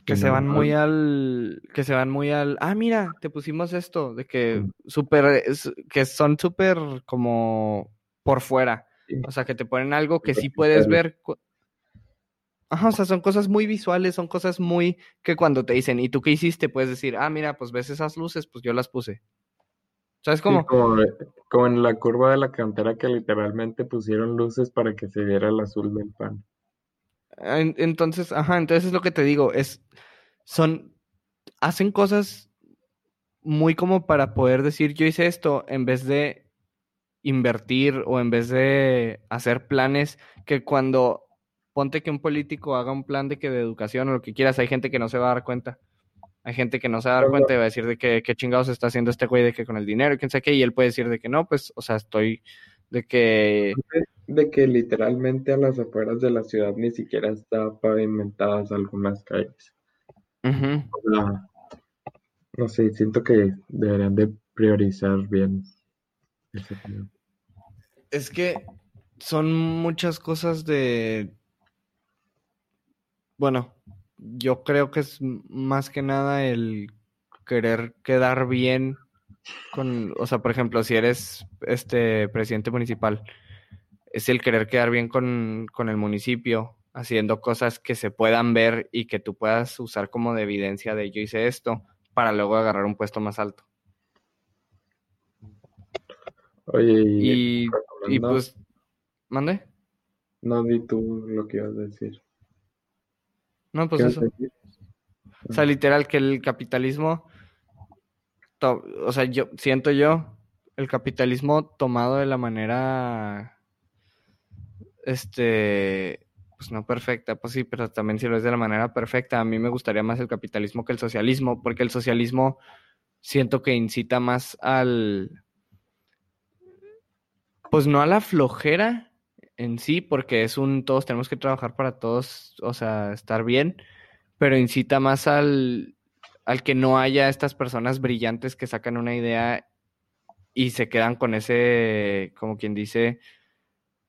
que se van muy al que se van muy al ah mira te pusimos esto de que súper que son súper como por fuera o sea que te ponen algo que sí puedes ver Ajá, o sea, son cosas muy visuales, son cosas muy que cuando te dicen, ¿y tú qué hiciste? Puedes decir, ah, mira, pues ves esas luces, pues yo las puse. ¿Sabes cómo? como, como, en la curva de la cantera que literalmente pusieron luces para que se viera el azul del pan. Entonces, ajá, entonces es lo que te digo, es, son, hacen cosas muy como para poder decir yo hice esto en vez de invertir o en vez de hacer planes que cuando ponte que un político haga un plan de que de educación o lo que quieras, hay gente que no se va a dar cuenta. Hay gente que no se va a dar cuenta y va a decir de que qué chingados está haciendo este güey de que con el dinero y quién sabe qué, y él puede decir de que no, pues, o sea, estoy de que de que literalmente a las afueras de la ciudad ni siquiera está pavimentadas algunas calles. no sé, siento que deberían de priorizar bien ese tema. Es que son muchas cosas de... Bueno, yo creo que es más que nada el querer quedar bien con, o sea, por ejemplo, si eres este presidente municipal, es el querer quedar bien con, el municipio, haciendo cosas que se puedan ver y que tú puedas usar como de evidencia de yo hice esto, para luego agarrar un puesto más alto. Oye, y, y, pues, ¿mande? No di tú lo que ibas a decir. No, pues eso. O sea, literal, que el capitalismo, o sea, yo siento yo el capitalismo tomado de la manera, este, pues no perfecta, pues sí, pero también si lo es de la manera perfecta, a mí me gustaría más el capitalismo que el socialismo, porque el socialismo siento que incita más al, pues no a la flojera en sí, porque es un, todos tenemos que trabajar para todos, o sea, estar bien, pero incita más al, al que no haya estas personas brillantes que sacan una idea y se quedan con ese, como quien dice,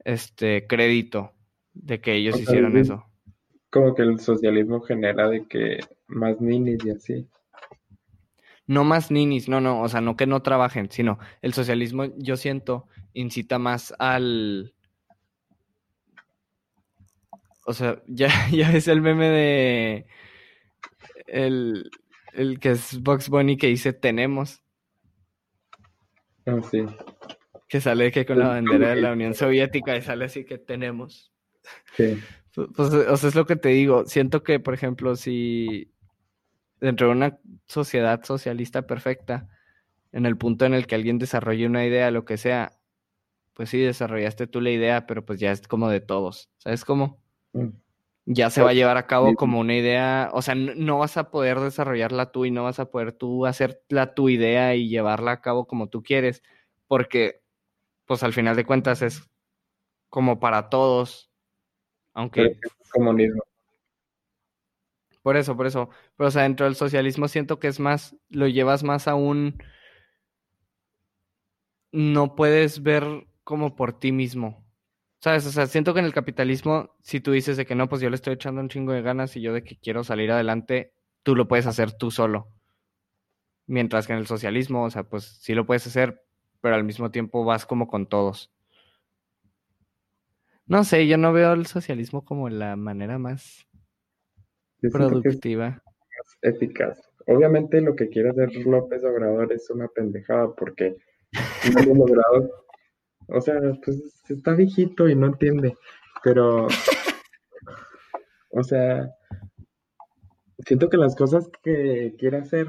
este crédito de que ellos hicieron eso. Como que el socialismo genera de que más ninis y así. No más ninis, no, no, o sea, no que no trabajen, sino el socialismo, yo siento, incita más al... O sea, ya, ya es el meme de... El, el que es Box Bunny que dice tenemos. Ah, sí. Que sale que con la bandera de la Unión Soviética y sale así que tenemos. Sí. Pues, o sea, es lo que te digo. Siento que, por ejemplo, si dentro de una sociedad socialista perfecta, en el punto en el que alguien desarrolle una idea, lo que sea, pues sí, desarrollaste tú la idea, pero pues ya es como de todos. ¿Sabes cómo? Mm ya se va a llevar a cabo como una idea, o sea, no, vas a poder desarrollarla tú y no vas a poder tú hacerla tu idea y llevarla a cabo como tú quieres, porque pues al final de cuentas es como para todos, aunque... Comunismo. Por eso, por eso. Pero o sea, dentro del socialismo siento que es más, lo llevas más a un... No puedes ver como por ti mismo. ¿Sabes? O sea, siento que en el capitalismo, si tú dices de que no, pues yo le estoy echando un chingo de ganas y yo de que quiero salir adelante, tú lo puedes hacer tú solo. Mientras que en el socialismo, o sea, pues sí lo puedes hacer, pero al mismo tiempo vas como con todos. No sé, yo no veo el socialismo como la manera más productiva. eficaz. Obviamente lo que quiere hacer López Obrador es una pendejada porque no hemos logrado o sea, pues está viejito y no entiende, pero, o sea, siento que las cosas que quiere hacer,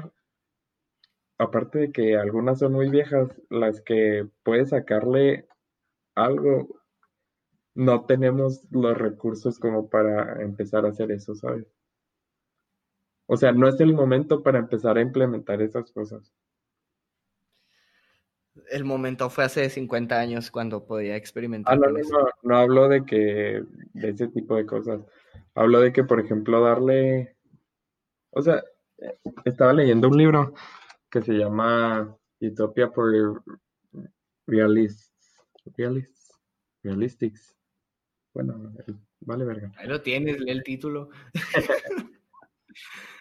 aparte de que algunas son muy viejas, las que puede sacarle algo, no tenemos los recursos como para empezar a hacer eso, ¿sabes? O sea, no es el momento para empezar a implementar esas cosas el momento fue hace 50 años cuando podía experimentar. Ah, no, no, no, hablo de que, de ese tipo de cosas. Hablo de que, por ejemplo, darle, o sea, estaba leyendo un libro que se llama Utopia for Realists, Realists, Realistics. Bueno, vale verga. Ahí lo tienes, lee el título.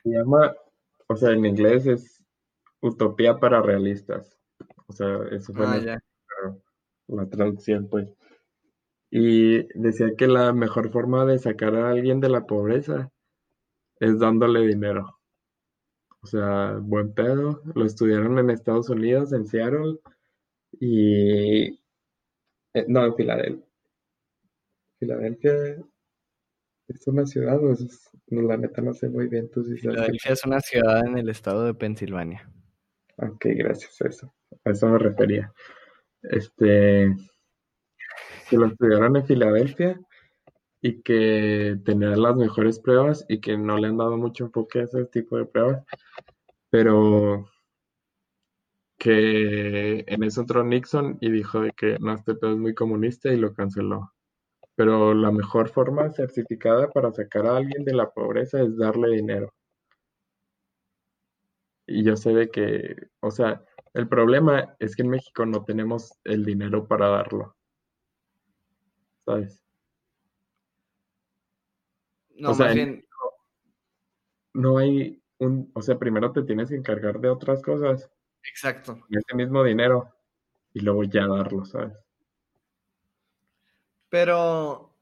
se llama, o sea, en inglés es Utopía para Realistas. O sea, eso fue ah, la, traducción, pues. Y decía que la mejor forma de sacar a alguien de la pobreza es dándole dinero. O sea, buen pedo. Lo estudiaron en Estados Unidos, en Seattle y... Eh, no, en Filadelfia. Filadelfia es una ciudad, o es, no, la neta no sé muy bien. Tú Filadelfia es una ciudad en el estado de Pensilvania. Ok, gracias eso. A eso me refería. Este, que lo estudiaron en Filadelfia y que tenían las mejores pruebas y que no le han dado mucho enfoque a ese tipo de pruebas, pero que en eso entró Nixon y dijo de que no, este pedo es muy comunista y lo canceló. Pero la mejor forma certificada para sacar a alguien de la pobreza es darle dinero. Y yo sé de que, o sea, el problema es que en México no tenemos el dinero para darlo. ¿Sabes? No, o sea, bien... no hay un, o sea, primero te tienes que encargar de otras cosas. Exacto. ese mismo dinero y luego ya darlo, ¿sabes? Pero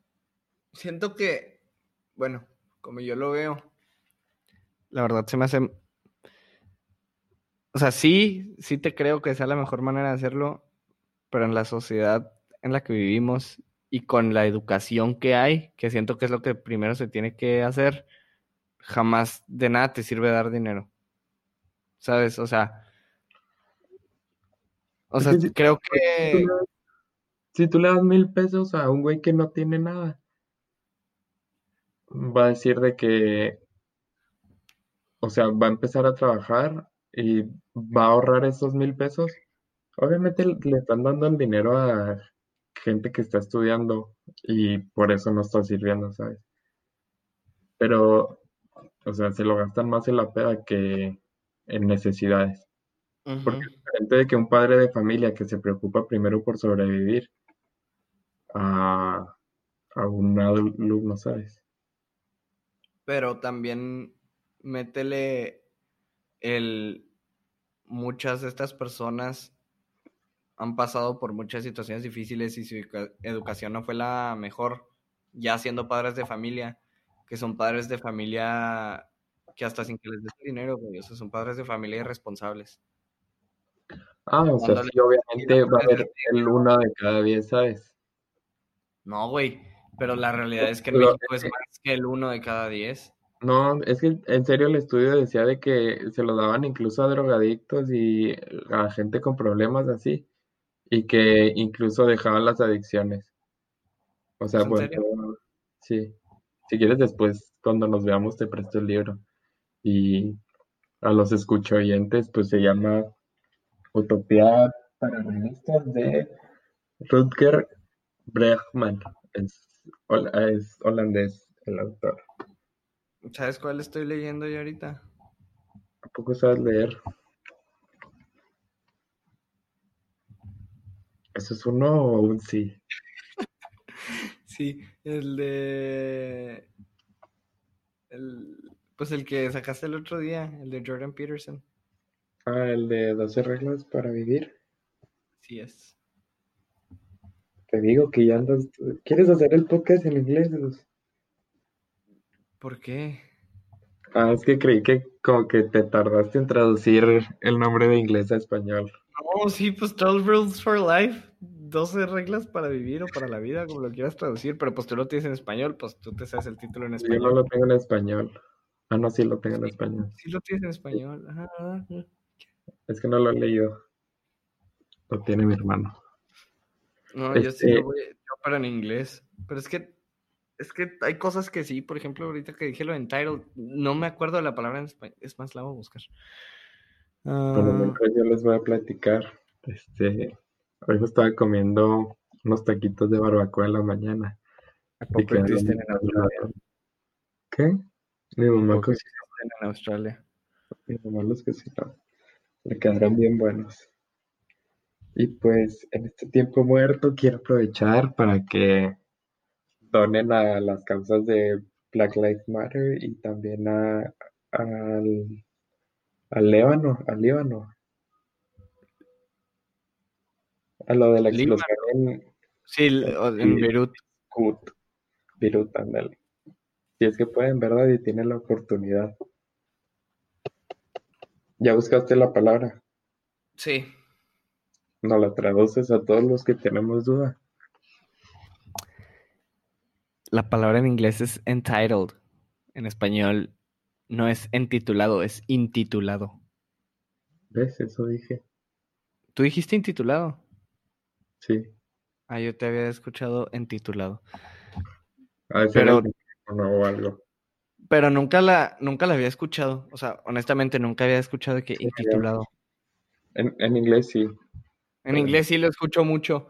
siento que, bueno, como yo lo veo, la verdad se me hace o sea, sí, sí te creo que sea la mejor manera de hacerlo, pero en la sociedad en la que vivimos y con la educación que hay, que siento que es lo que primero se tiene que hacer, jamás de nada te sirve dar dinero. ¿Sabes? O sea, O sea, si, creo si tú que... das- si tú le das mil pesos a un güey que no tiene nada, va a decir de que, o sea, va a empezar a trabajar y va a ahorrar esos mil pesos. Obviamente le están dando el dinero a gente que está estudiando y por eso no está sirviendo, ¿sabes? Pero, o sea, se lo gastan más en la peda que en necesidades. Porque es diferente de que un padre de familia que se preocupa primero por sobrevivir a, a un alumno, ¿sabes? Pero también métele el... Muchas de estas personas han pasado por muchas situaciones difíciles y su educa- educación no fue la mejor, ya siendo padres de familia, que son padres de familia que hasta sin que les des dinero, güey, o sea, son padres de familia irresponsables. Ah, o sea, sí, obviamente va a haber el uno de cada diez, ¿sabes? No, güey, pero la realidad es que en México es más que el uno de cada diez. No, es que en serio el estudio decía de que se lo daban incluso a drogadictos y a gente con problemas así, y que incluso dejaban las adicciones. O sea, ¿Es en bueno, serio? sí. Si quieres después, cuando nos veamos, te presto el libro. Y a los escucho oyentes, pues se llama Utopía para revistas de Rutger Bregman. Es, es holandés el autor. ¿Sabes cuál estoy leyendo yo ahorita? ¿A poco sabes leer? ¿Eso es uno o un sí? Sí, el de... El... Pues el que sacaste el otro día, el de Jordan Peterson. Ah, el de 12 reglas para vivir. Sí es. Te digo que ya andas. ¿Quieres hacer el podcast en inglés? ¿Por qué? Ah, es que creí que como que te tardaste en traducir el nombre de inglés a español. No, sí, pues 12 Rules for Life. 12 reglas para vivir o para la vida, como lo quieras traducir, pero pues tú lo tienes en español, pues tú te sabes el título en Yo no español. lo tengo en español. Ah, no, sí lo tengo en español. Sí lo tienes en español. Ajá. Es que no lo he leído. Lo tiene mi hermano. No, yo sí Este- lo voy, yo pero en inglés. Pero es que, es que hay cosas que sí, por ejemplo, ahorita que dije lo de entitled, no me acuerdo de la palabra en español. Es más, la voy a buscar. Mientras yo les voy a platicar. Este, hoy me estaba comiendo unos taquitos de barbacoa en la mañana. ¿a Y poco quedaron existen en bien Australia? buenos. ¿Qué? Mi ¿A mamá cocinó, existen en Australia? mi mamá los cocinó. Le quedaron bien buenos. Y pues en este tiempo muerto quiero aprovechar para que donen a las causas de Black Lives Matter y también a, al, al Líbano, al Líbano, a lo de la explosión en Sí, en. Beirut. Beirut, ándale. Si es que pueden, ¿verdad? Y tienen la oportunidad. ¿Ya buscaste la palabra? Sí. No la traduces a todos los que tenemos duda. La palabra en inglés es entitled. En español no es entitulado, es intitulado. ¿Ves? Eso dije. ¿Tú dijiste intitulado? Sí. Ah, yo te había escuchado entitulado. A veces Pero- o algo. Pero nunca la, nunca la había escuchado. O sea, honestamente nunca había escuchado que Sí, intitulado. En, en inglés sí. En Pero- inglés sí lo escucho mucho,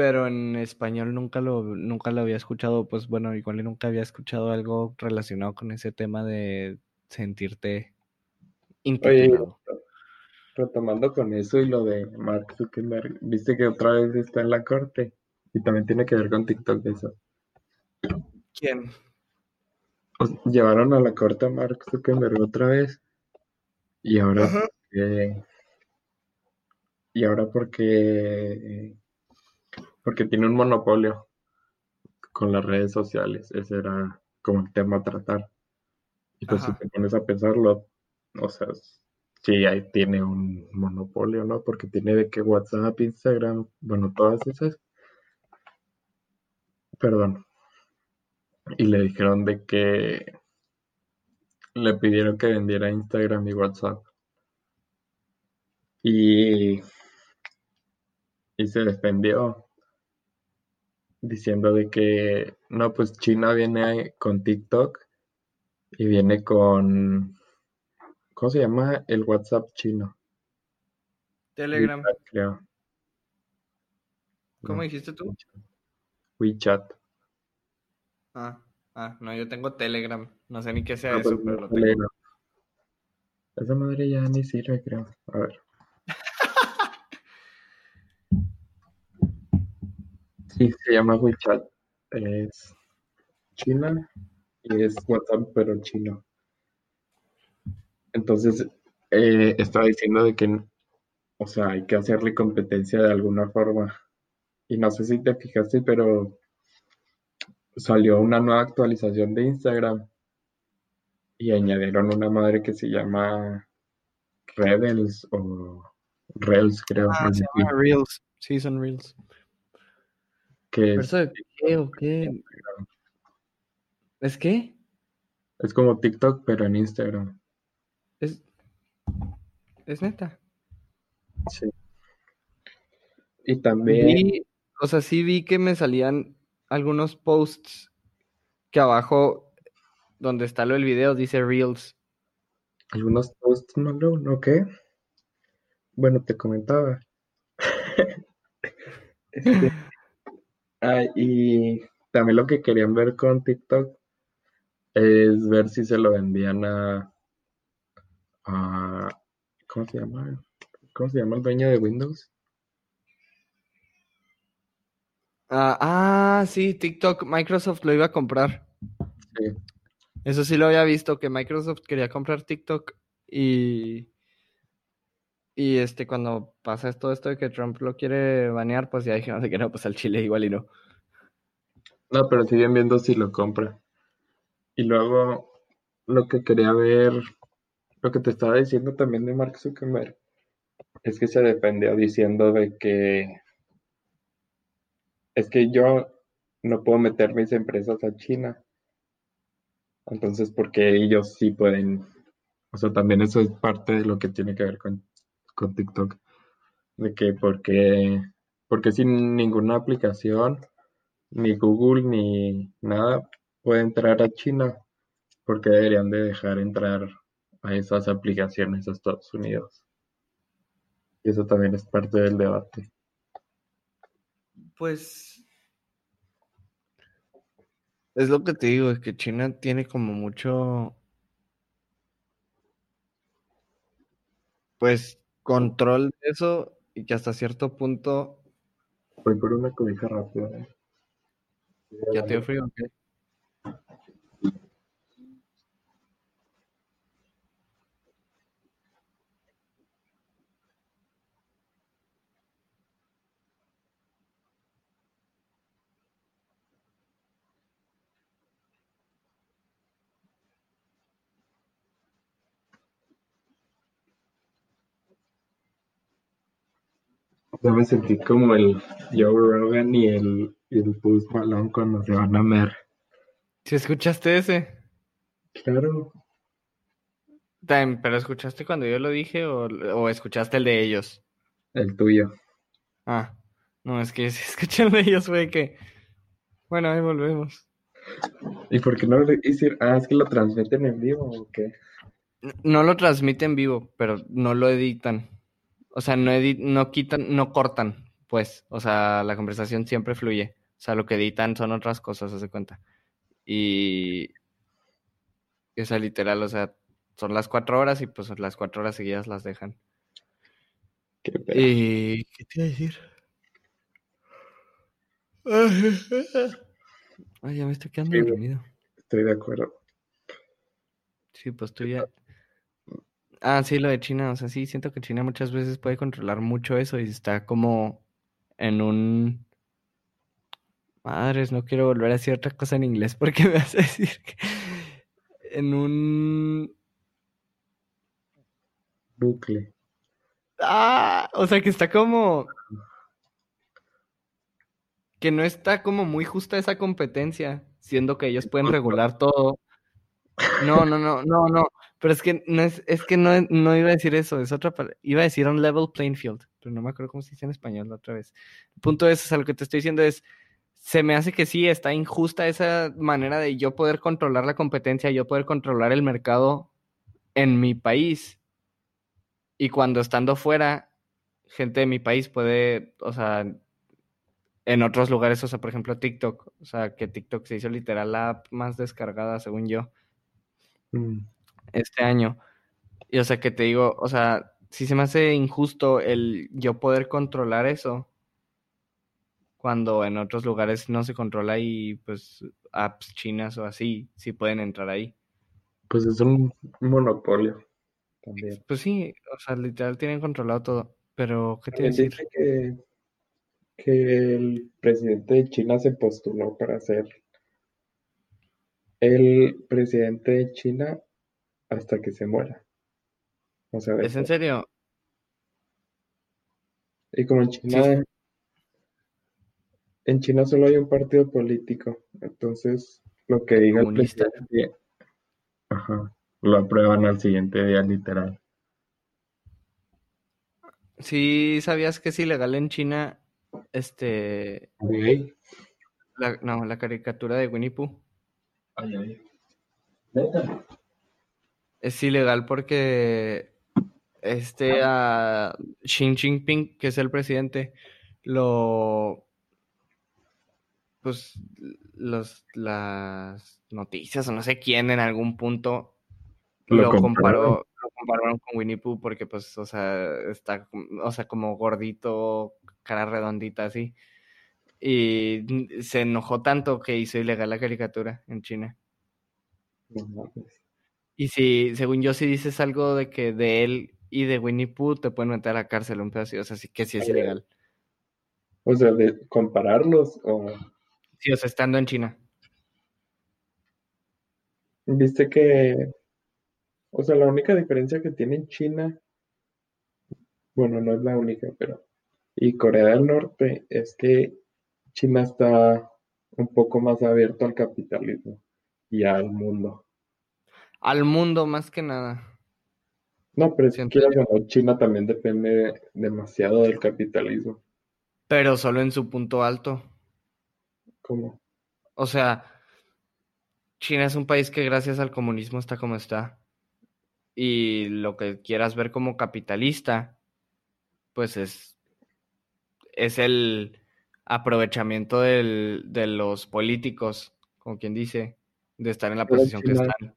pero en español nunca lo, nunca lo había escuchado. Pues bueno, igual nunca había escuchado algo relacionado con ese tema de sentirte intitulado. Retomando con eso y lo de Mark Zuckerberg, viste que otra vez está en la corte y también tiene que ver con TikTok eso. ¿Quién? Llevaron a la corte a Mark Zuckerberg otra vez y ahora y ahora porque porque tiene un monopolio con las redes sociales, ese era como el tema a tratar. Y pues si te pones a pensarlo, o sea, sí ahí tiene un monopolio, ¿no? Porque tiene de que WhatsApp, Instagram, bueno, todas esas. Perdón. Y le dijeron de que le pidieron que vendiera Instagram y WhatsApp. Y y se defendió diciendo de que no, pues China viene con TikTok y viene con, ¿cómo se llama? El WhatsApp chino. Telegram. WeChat, creo. ¿Cómo No, dijiste tú? WeChat. Ah, ah, no, yo tengo Telegram. No sé ni qué sea Ah, eso, pues, pero lo tengo. Telegram. Esa madre ya ni sirve, creo. A ver. Sí, se llama WeChat. Es China y es WhatsApp, pero chino. Entonces, eh, estaba diciendo de que, o sea, hay que hacerle competencia de alguna forma. Y no sé si te fijaste, pero salió una nueva actualización de Instagram y añadieron una madre que se llama Rebels o Reels, creo. Ah, se llama Reels. Sí, son Reels. Que ¿Pero es, eso de qué o qué? ¿Es qué? es como TikTok, pero en Instagram. Es, es neta. Sí. Y también, Vi, o sea, sí vi que me salían algunos posts que abajo, donde está lo del video, dice Reels. algunos posts, malo, ¿no qué? Bueno, te comentaba. Este, ah, y también lo que querían ver con TikTok es ver si se lo vendían a, a ¿cómo se llama? ¿Cómo se llama el dueño de Windows? Ah, ah, sí, TikTok, Microsoft lo iba a comprar. Sí. Eso sí lo había visto, que Microsoft quería comprar TikTok y, y este, cuando pasa todo esto de que Trump lo quiere banear, pues ya dijeron que no, pues al Chile igual y no. No, pero siguen viendo si lo compra. Y luego lo que quería ver, lo que te estaba diciendo también de Mark Zuckerberg, es que se defendió diciendo de que es que yo no puedo meter mis empresas a China. Entonces, porque ellos sí pueden, o sea, también eso es parte de lo que tiene que ver con, con TikTok, de que porque, porque sin ninguna aplicación, ni Google, ni nada puede entrar a China, porque deberían de dejar entrar a esas aplicaciones a Estados Unidos. Y eso también es parte del debate. Pues es lo que te digo, es que China tiene como mucho, pues, control de eso y que hasta cierto punto Voy por una cobija rápida. ¿eh? ya te dio frío. ¿o Ya me sentí como el Joe Rogan y el, y el Post Malone cuando se van a mer. ¿Sí escuchaste ese? Claro, Time, ¿Pero escuchaste cuando yo lo dije o, o escuchaste el de ellos? el tuyo. Ah, no, es que si escuché el de ellos fue que... Bueno, ahí volvemos. ¿Y por qué no lo hicieron? Ah, es que lo transmiten en vivo o qué. No lo transmiten vivo, pero no lo editan. O sea, no edi- no quitan, no cortan, pues. O sea, la conversación siempre fluye. O sea, lo que editan son otras cosas, haz de cuenta. Y, y, o sea, literal, o sea, son las cuatro horas y pues las cuatro horas seguidas las dejan. Qué pedo. ¿Y qué te iba a decir? Ay, ya me estoy quedando dormido. Estoy de acuerdo. Sí, pues tú ya. Ah, sí, lo de China. O sea, sí, siento que China muchas veces puede controlar mucho eso y está como en un. Madres, no quiero volver a decir otra cosa en inglés porque me vas a decir que. En un. Bucle. Ah, o sea, que está como. Que no está como muy justa esa competencia, siendo que ellos pueden regular todo. No, no, no, no, no. Pero es que no es, es que no, no iba a decir eso, es otra. Iba a decir un level playing field. pero no me acuerdo cómo se dice en español la otra vez. El punto es, o sea, lo que te estoy diciendo es, se me hace que sí, está injusta esa manera de yo poder controlar la competencia, yo poder controlar el mercado en mi país. Y cuando estando fuera, gente de mi país puede, o sea, en otros lugares, o sea, por ejemplo, TikTok, o sea, que TikTok se hizo literal la más descargada, según yo, Mm. este año. Y o sea, que te digo, o sea, sí se me hace injusto el yo poder controlar eso cuando en otros lugares no se controla y pues apps chinas o así sí pueden entrar ahí. Pues es un monopolio también. Pues sí, o sea, literal tienen controlado todo. Pero, ¿qué te decir? dice que, que el presidente de China se postuló para ser el presidente de China hasta que se muera. O sea, ¿Es en serio? Y como en China, sí. en China solo hay un partido político, entonces lo que diga el presidente, ajá, lo aprueban al siguiente día, literal. Sí, ¿sabías que es ilegal en China este la, no, la caricatura de Winnie Pooh? Ay, ay. Neta. Es ilegal porque este a Xi Jinping, que es el presidente, lo pues los las noticias o no sé quién en algún punto Lo lo comparó lo compararon con Winnie Pooh porque pues o sea está o sea como gordito cara redondita así y se enojó tanto que hizo ilegal la caricatura en China No mames. y si según yo si dices algo de que de él y de Winnie Pooh te pueden meter a la cárcel un pedazo o sea sí que sí es ay. ilegal O sea, de compararlos o sí o sea estando en China viste que, o sea, la única diferencia que tiene China, bueno, no es la única, pero y Corea del Norte es que China está un poco más abierto al capitalismo y al mundo. al mundo más que nada No, pero si siento quieres yo o no, China también depende demasiado del capitalismo. pero solo en su punto alto Como, o sea China es un país que gracias al comunismo está como está. Y lo que quieras ver como capitalista, pues es, es el aprovechamiento del- de los políticos, como quien dice, de estar en la pero posición que están.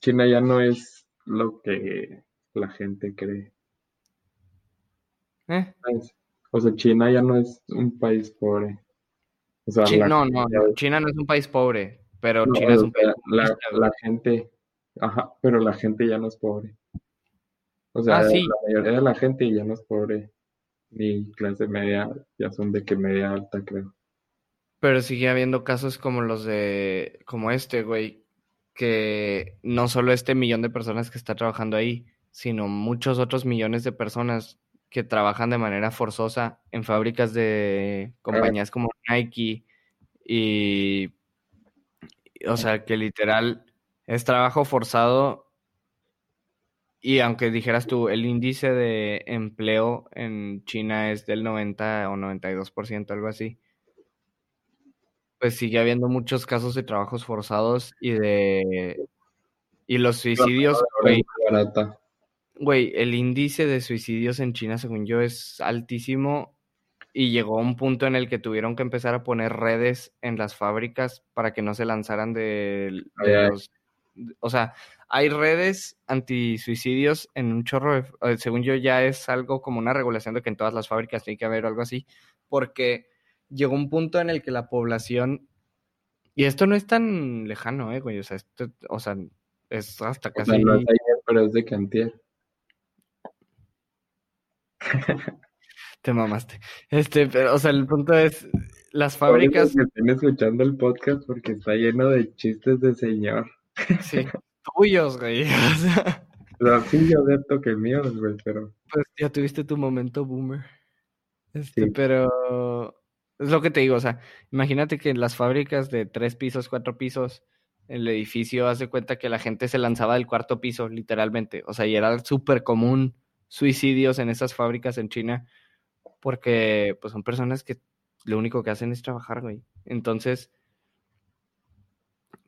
China ya no es lo que la gente cree. ¿Eh? ¿sabes? O sea, China ya no es un país pobre. O sea, no, no, China no es un país pobre, pero no, China es un país la, la gente, ajá, pero la gente ya no es pobre. O sea, Ah, sí, la mayoría de la gente ya no es pobre, ni clase media, ya son de que media alta, creo. pero sigue habiendo casos como los de, como este, güey, que no solo este millón de personas que está trabajando ahí, sino muchos otros millones de personas que trabajan de manera forzosa en fábricas de compañías como Nike y, o sea, que literal es trabajo forzado y aunque dijeras tú, el índice de empleo en China es del 90 o 92%, algo así, pues sigue habiendo muchos casos de trabajos forzados y de... Y los suicidios, güey, güey, el índice de suicidios en China, según yo, es altísimo y llegó a un punto en el que tuvieron que empezar a poner redes en las fábricas para que no se lanzaran de, de los... O sea, hay redes antisuicidios en un chorro de... eh, Según yo, ya es algo como una regulación de que en todas las fábricas tiene que haber algo así, porque llegó un punto en el que la población... Y esto no es tan lejano, eh, güey, o sea, esto, o sea, es hasta O sea, no es casi... ayer, pero es de que antier. Te mamaste. Este, pero, o sea, el punto es, las fábricas, que estén escuchando el podcast porque está lleno de chistes de señor. sí, tuyos, güey. O sea, sí, yo acepto que míos, güey, pero pues ya tuviste tu momento boomer. Este, sí. pero es lo que te digo, o sea, imagínate que en las fábricas de tres pisos, cuatro pisos, el edificio hace cuenta que la gente se lanzaba del cuarto piso, literalmente. O sea, y era súper común suicidios en esas fábricas en China porque pues son personas que lo único que hacen es trabajar, güey. Entonces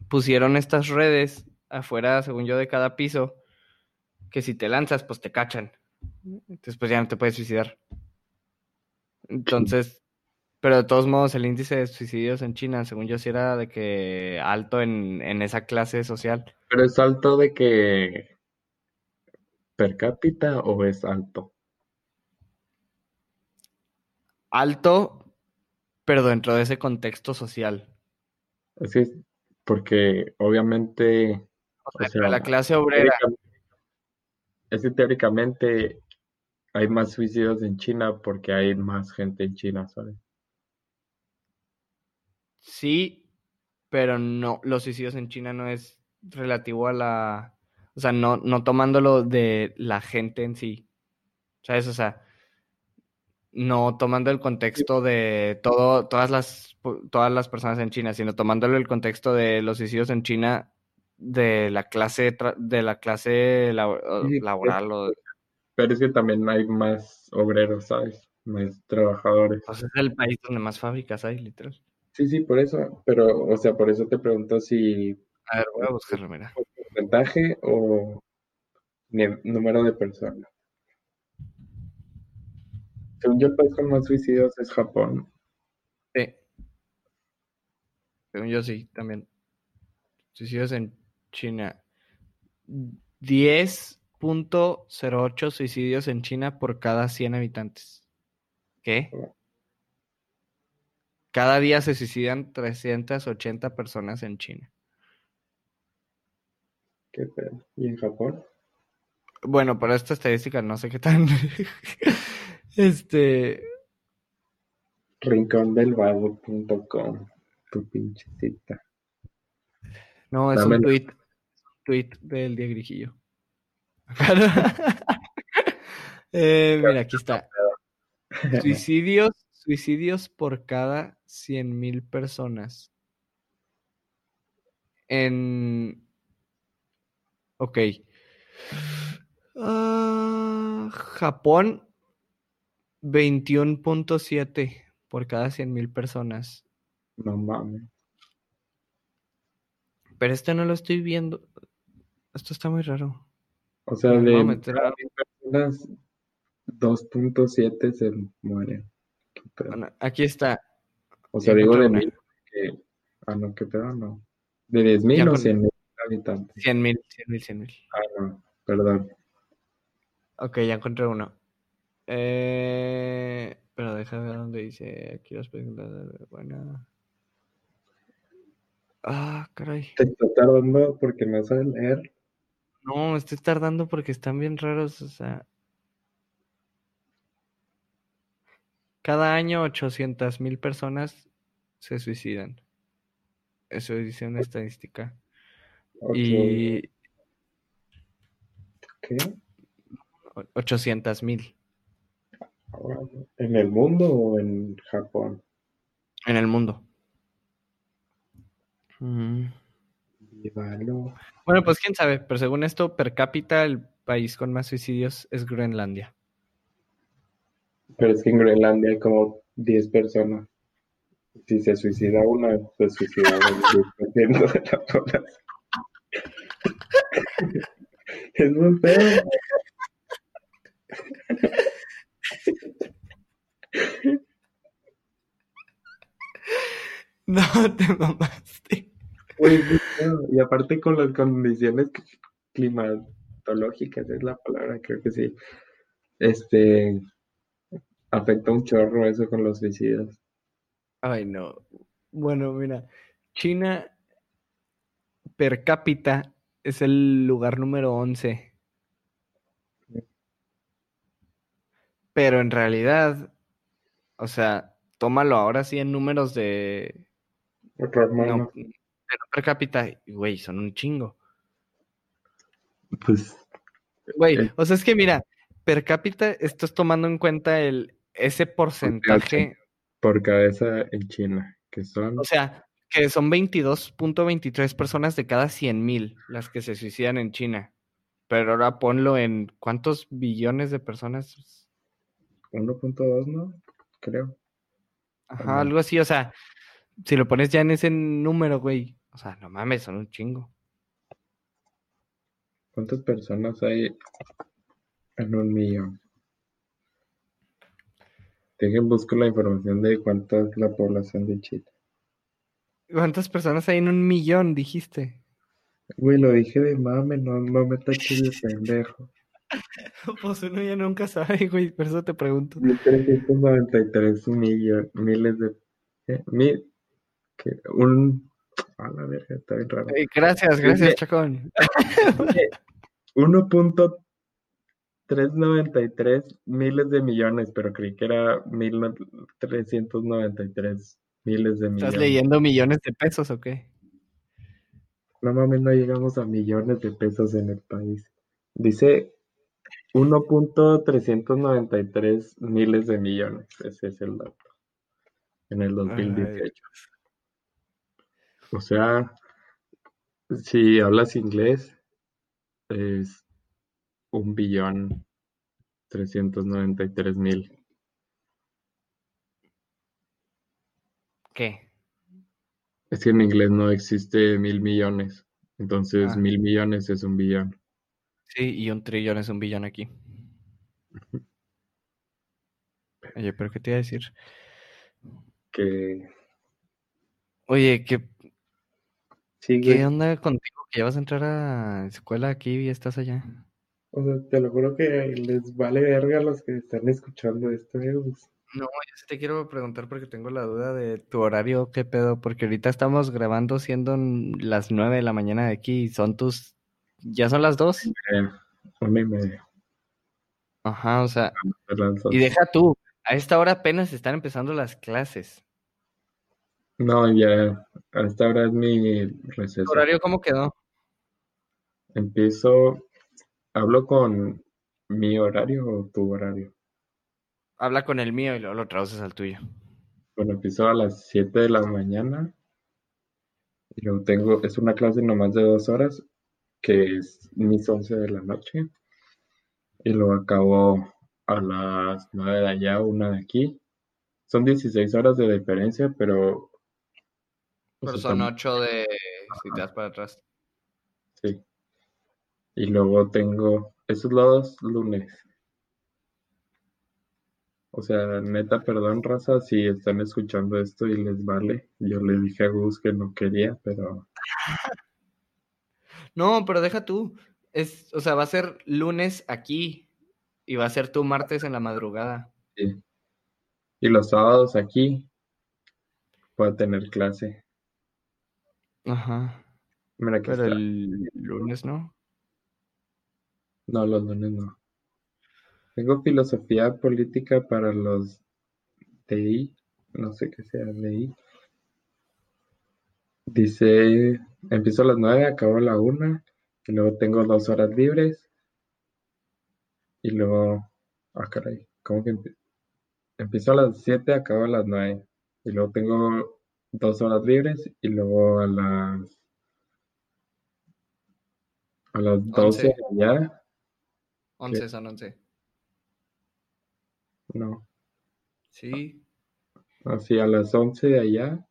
pusieron estas redes afuera, según yo, de cada piso, que si te lanzas, pues te cachan. Entonces, pues ya no te puedes suicidar. Entonces, pero de todos modos, el índice de suicidios en China, según yo, sí era de que alto en, en esa clase social. Pero es alto de que per cápita o es alto? Alto, pero dentro de ese contexto social. Así es, porque obviamente... O sea, la clase obrera. Es que teóricamente hay más suicidios en China porque hay más gente en China, ¿sabes? Sí, pero no, los suicidios en China no es relativo a la, o sea, no, no tomándolo de la gente en sí, ¿sabes? O sea, no tomando el contexto de todo, todas las, todas las personas en China, sino tomándolo el contexto de los suicidios en China de la clase, de la clase laboral o pero es que también hay más obreros, ¿sabes? Más trabajadores. Pues es el país donde más fábricas hay, literal. Sí, sí, por eso. Pero, o sea, por eso te pregunto si... A ver, voy a buscarlo, mira. ¿Porcentaje o número de personas? Según yo, el país con más suicidios es Japón. Sí. Según yo, sí, también. Suicidios en China. 10 0.08 suicidios en China por cada 100 habitantes. ¿Qué? Cada día se suicidan 380 personas en China. Qué pedo. ¿Y en Japón? Bueno, para esta estadística no sé qué tan. este. Rincondelvago.com. Tu pinche cita. No, es un tweet, tweet del día grijillo. Eh, mira, aquí está. Suicidios, suicidios por cada 100.000 personas. En. Ok. Uh, Japón, 21.7 por cada 100.000 personas. No mames. Pero este no lo estoy viendo. Esto está muy raro. O sea, de personas, 2.7 se mueren. aquí está. O sea, digo de mil. ah, no, qué pedo, no. ¿De 10.000 o 100.000 habitantes? 100.000, 100.000, 100.000. Ah, no, perdón. Ok, ya encontré uno. Eh, pero déjame ver dónde dice. Aquí las preguntas. Buena. Ah, caray. Te está tardando porque no sabes leer. No, estoy tardando porque están bien raros, o sea. Cada año 800 mil personas se suicidan. Eso dice una estadística. Y... ¿Qué? 800 mil. ¿En el mundo o en Japón? En el mundo. Mm. Bueno, pues quién sabe, pero según esto, per cápita, el país con más suicidios es Groenlandia. Pero es que en Groenlandia hay como 10 personas. Si se suicida una, se suicida el 10% de la población. es muy feo. No te mamaste y aparte con las condiciones climatológicas, es la palabra, creo que sí. Este afecta un chorro eso con los suicidios. Ay, no. Bueno, mira, China per cápita es el lugar número 11. Pero en realidad, o sea, tómalo ahora sí en números de... No, per cápita, güey, son un chingo. Pues. Güey, eh, o sea, es que mira, per cápita estás tomando en cuenta el ese porcentaje. Por cabeza en China, que son. O sea, que son 22.23 personas de cada 100.000 las que se suicidan en China. Pero ahora ponlo en ¿cuántos billones de personas? 1.2, ¿no? Creo. Ajá, algo así, o sea, si lo pones ya en ese número, güey, o sea, no mames, son un chingo. ¿Cuántas personas hay en un millón? Dejen busco la información de cuánta es la población de Chile. ¿Cuántas personas hay en un millón, dijiste? Güey, lo dije de mame, no, no me taches de pendejo. Pues uno ya nunca sabe, güey, por eso te pregunto. 1393 millones, miles de... ¿qué? Mil, que un... A la verga, está bien raro. Gracias, gracias, Chacón. 1.393 miles de millones, pero creí que era 1.393 miles de millones. ¿Estás leyendo millones de pesos o qué? No mames, no llegamos a millones de pesos en el país. Dice 1.393 miles de millones. Ese es el dato. En el 2018. O sea, si hablas inglés, es un billón 393 mil. ¿Qué? Es que en inglés no existe mil millones. Entonces, Ah. mil millones es un billón. Sí, y un trillón es un billón aquí. Oye, pero ¿qué te iba a decir? Que Oye, ¿qué, sí, güey. qué onda contigo? Que ya vas a entrar a escuela aquí y estás allá. O sea, te lo juro que les vale verga a los que están escuchando esto, eh, pues. No, yo sí te quiero preguntar porque tengo la duda de tu horario, ¿qué pedo? Porque ahorita estamos grabando siendo las nueve de la mañana de aquí y son tus... ¿Ya son las dos? Eh, una y media. Ajá, o sea, y deja tú, a esta hora apenas están empezando las clases. No, ya, a esta hora es mi ¿Tu receso. horario cómo quedó? Empiezo, hablo con mi horario o tu horario. Habla con el mío y luego lo traduces al tuyo. Bueno, empiezo a las 7 de la mañana y luego tengo, es una clase nomás de dos horas, que es mis 11 de la noche, y luego acabo a las 9 de allá, una de aquí. Son 16 horas de diferencia, pero... pues, Pero está son ocho de... si te das para atrás. Sí. Y luego tengo esos los lunes. O sea, neta, perdón, raza, si están escuchando esto y les vale. Yo le dije a Gus que no quería, pero No, pero deja tú. Es, o sea, va a ser lunes aquí y va a ser tú martes en la madrugada. sí. Y los sábados aquí puedo tener clase. Ajá. Mira que Pero el lunes no. No, los lunes no. Tengo filosofía política para los TI, no sé qué sea DI. Dice, empiezo a las 9, acabo a la 1, y luego tengo dos horas libres, y luego, ah, caray, ¿cómo que empie- empiezo a las 7, acabo a las 9, y luego tengo dos horas libres, y luego a las, a las 12 Once. ya, Once son once. no, Sí. así a las 11 de allá,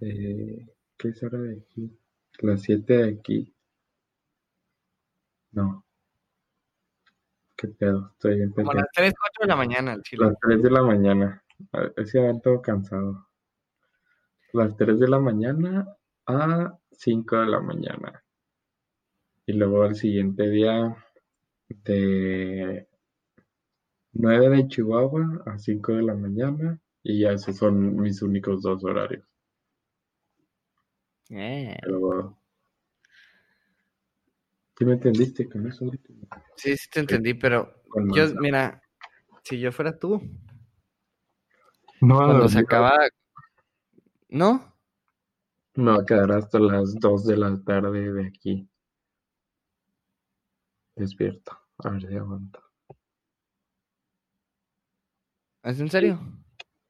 eh, ¿qué es hora de aquí? Las 7 de aquí. No. ¿Qué pedo? Estoy bien Como a las 3, 4 de la mañana chile. Las 3 de la mañana. A- Ese va todo cansado. Las 3 de la mañana a 5 de la mañana. Y luego el siguiente día de 9 de Chihuahua a 5 de la mañana. Y ya esos son mis únicos dos horarios. Eh. Pero... ¿Sí me entendiste con eso? Sí, sí te entendí, pero yo, mira, si yo fuera tú, No, cuando se dormir, acaba... ¿No? me va a quedar hasta las 2 de la tarde de aquí. Despierto. A ver si aguanto. ¿Es en serio?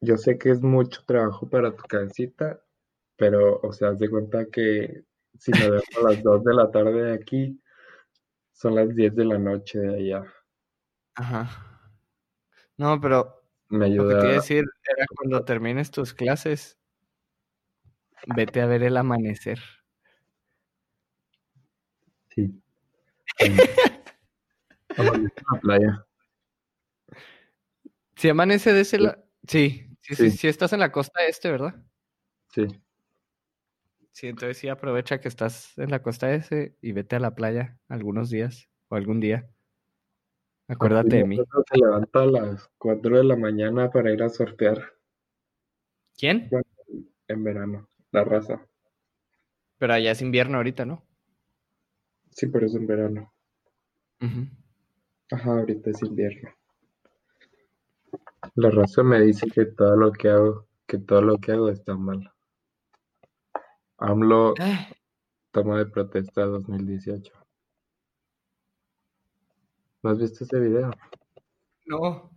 Yo sé que es mucho trabajo para tu cabecita, pero, o sea, haz de cuenta que si me duermo a las 2 de la tarde de aquí, Son las 10 de la noche de allá. Ajá. No, pero Me lo que te iba a ayuda. decir era cuando termines tus clases, vete a ver el amanecer. Sí. En- Amanece en la playa. Si amanece de ese Sí. lado. Sí, sí, sí, estás en la costa este, ¿verdad? Sí. Sí, entonces sí aprovecha que estás en la costa este y vete a la playa algunos días o algún día. Acuérdate de mí. Se levanta a las 4 de la mañana para ir a sortear ¿Quién? en verano. La raza. Pero allá es invierno ahorita, ¿no? Sí, pero es en verano. Ajá, ahorita es invierno. La raza me dice que todo lo que hago, que todo lo que hago está mal. AMLO Ah, toma de protesta 2018. ¿No has visto ese video? No.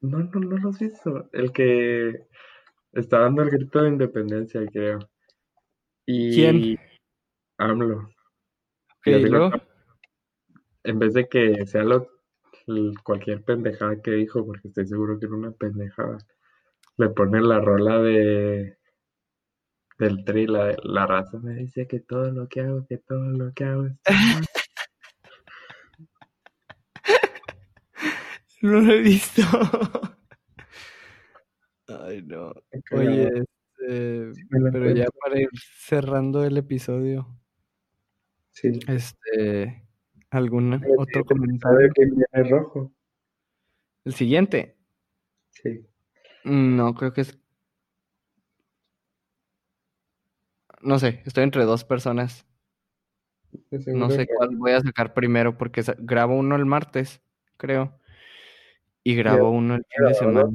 No, no, no lo has visto. El que está dando el grito de independencia, creo. Y ¿Quién? AMLO. Ok, Y haz ¿y de luego? cuenta, en vez de que sea lo, cualquier pendejada que dijo, porque estoy seguro que era una pendejada, le pone la rola de del tri, la, la raza me dice que todo lo que hago, que todo lo que hago mal. No lo he visto. Ay, no. Oye, este, pero ya para ir cerrando el episodio, Sí. este, ¿algún El otro comentario? que viene rojo. ¿El siguiente? Sí. No, creo que es... No sé, estoy entre dos personas. No sé que cuál voy a sacar primero porque grabo uno el martes, creo, y grabo uno el fin de semana.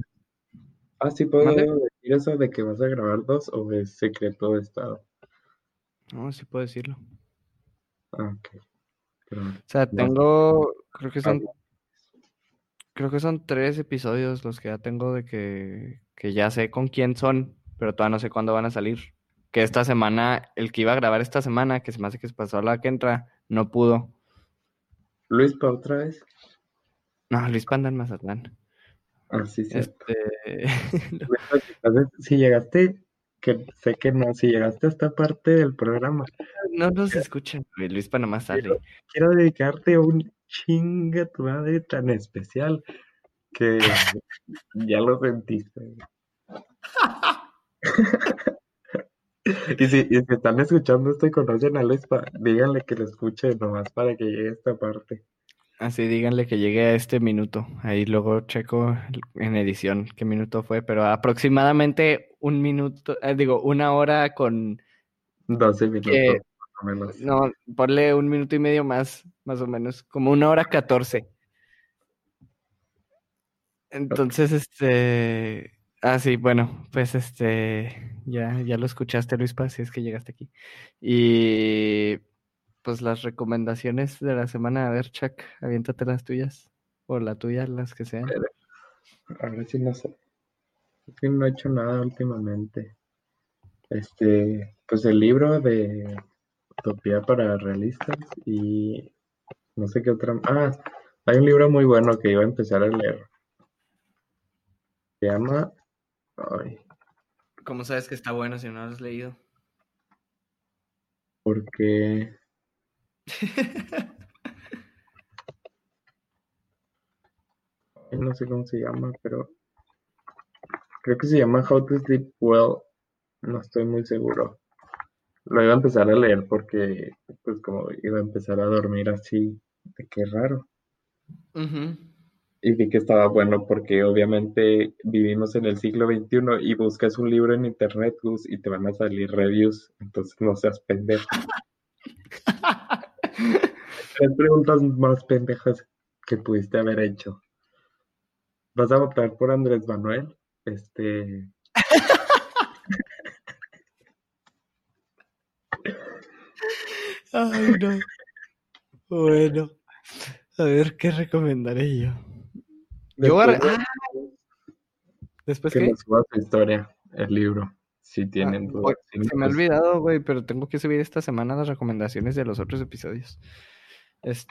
Ah, sí puedo ¿Mande? decir eso de que vas a grabar dos o es secreto de estado. No, sí puedo decirlo. Ah, ok. Pero O sea, tengo, creo que son, creo que son tres episodios los que ya tengo de que, que ya sé con quién son, pero todavía no sé cuándo van a salir. Que esta semana, el que iba a grabar esta semana, que se me hace que se pasó a la que entra, no pudo. Luis, para otra vez. No, Luis Panda en Mazatlán. Ah, sí. Este, entonces, si llegaste, que sé que no, si llegaste a esta parte del programa, no nos escuchan, Luis Panda más tarde. quiero dedicarte a un chinga tu madre tan especial que ya lo sentiste. Y si, y si están escuchando esto y conocen a Luis, díganle que lo escuche nomás para que llegue a esta parte. Así díganle que llegue a este minuto. Ahí luego checo en edición qué minuto fue, pero aproximadamente un minuto, eh, digo, una hora con 12 minutos, que, más o menos. no, ponle un minuto y medio más, más o menos, como una hora catorce. Entonces, este, ah, sí, bueno, pues este, ya, ya lo escuchaste, Luis Paz, si es que llegaste aquí. Y pues las recomendaciones de la semana, a ver, Chuck, aviéntate las tuyas, o la tuya, las que sean. Ahora sí no sé. Es que no he hecho nada últimamente. Este, pues el libro de Utopía para realistas y no sé qué otra. Ah, hay un libro muy bueno que iba a empezar a leer. Se llama. Ay, ¿Cómo sabes que está bueno si no lo has leído? porque. No sé cómo se llama, pero. Creo que se llama How to Sleep Well. No estoy muy seguro. Lo iba a empezar a leer porque, pues, como iba a empezar a dormir así, de qué raro. Y vi que estaba bueno porque obviamente vivimos en el siglo XXI y buscas un libro en internet, Gus, y te van a salir reviews, entonces no seas pendejo. Tres preguntas más pendejas que pudiste haber hecho. ¿Vas a votar por Andrés Manuel? Este, Ay, no. Bueno, a ver, ¿qué recomendaré yo? Yo después de ah, ¿después que qué? nos suba su historia, el libro, si Ah, tienen se me ha olvidado, güey, pero tengo que subir esta semana las recomendaciones de los otros episodios.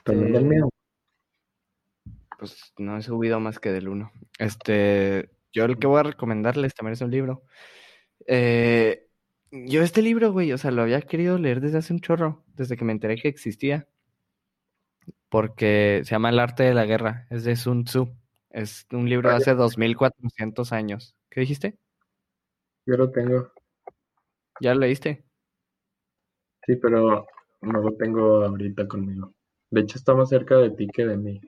También del Este, mío. pues no he subido más que del uno. Este, yo el que voy a recomendarles también es un libro. Eh, yo este libro, güey, o sea, lo había querido leer desde hace un chorro, desde que me enteré que existía, porque se llama El arte de la guerra, es de Sun Tzu. Es un libro de hace 2400 años. ¿Qué dijiste? Yo lo tengo. ¿Ya lo leíste? Sí, pero no lo tengo ahorita conmigo. De hecho, está más cerca de ti que de mí.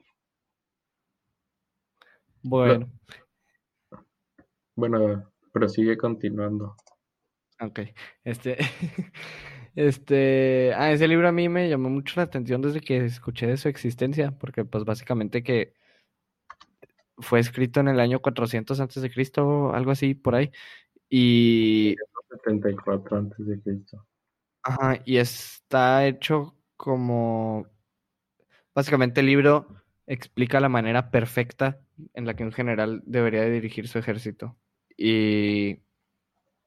Bueno, Bueno, pero sigue continuando. ok. Este, este, ah, ese libro a mí me llamó mucho la atención desde que escuché de su existencia, porque pues básicamente que fue escrito en el año 400 antes de Cristo, algo así por ahí, y 74 antes de Cristo. Ajá, y está hecho como... Básicamente el libro explica la manera perfecta en la que un general debería de dirigir su ejército. Y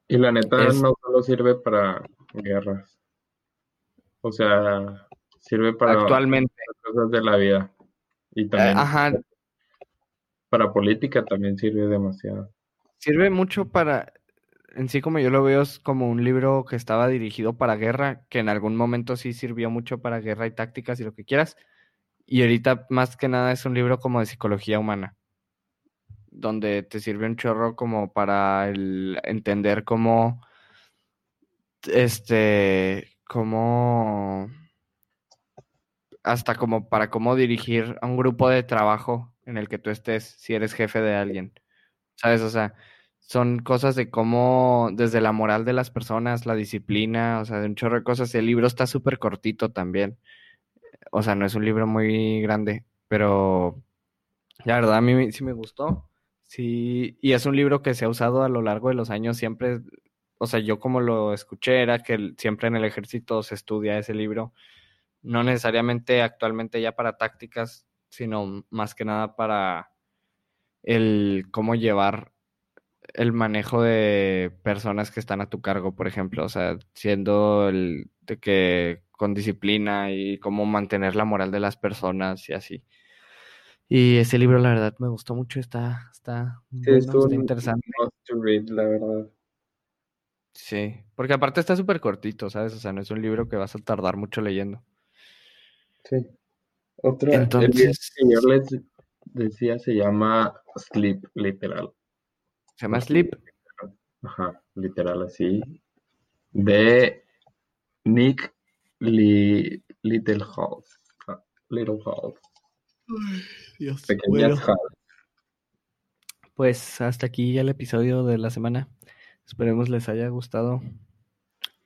Y la neta Es- no solo sirve para guerras. O sea, sirve para actualmente, cosas de la vida. Y eh, también ajá, para política también sirve demasiado. sirve mucho para, en sí como yo lo veo, es como un libro que estaba dirigido para guerra, que en algún momento sí sirvió mucho para guerra y tácticas y lo que quieras. Y ahorita más que nada es un libro como de psicología humana, donde te sirve un chorro como para el entender cómo, este, cómo, hasta como para cómo dirigir a un grupo de trabajo en el que tú estés, si eres jefe de alguien. ¿Sabes? O sea, son cosas de cómo, desde la moral de las personas, la disciplina, o sea, de un chorro de cosas. El libro está súper cortito también. O sea, no es un libro muy grande, pero la verdad a mí sí me gustó. Sí, y es un libro que se ha usado a lo largo de los años siempre. O sea, yo como lo escuché era que siempre en el ejército se estudia ese libro. No necesariamente actualmente ya para tácticas, sino más que nada para el cómo llevar el manejo de personas que están a tu cargo, por ejemplo, o sea, siendo el de que con disciplina y cómo mantener la moral de las personas y así. Y ese libro, la verdad, me gustó mucho, está, está Sí, bueno, un interesante. must to read, la verdad. Sí, porque aparte está súper cortito, ¿sabes? O sea, no es un libro que vas a tardar mucho leyendo. Sí. Otra, el libro Entonces, que yo les decía se llama Sleep, literal. Se llama Sleep. Ajá, literal así. De Nick Li- Littlehouse. Ah, Littlehouse. Dios. Pequeñas House. Pues hasta aquí el episodio de la semana. Esperemos les haya gustado.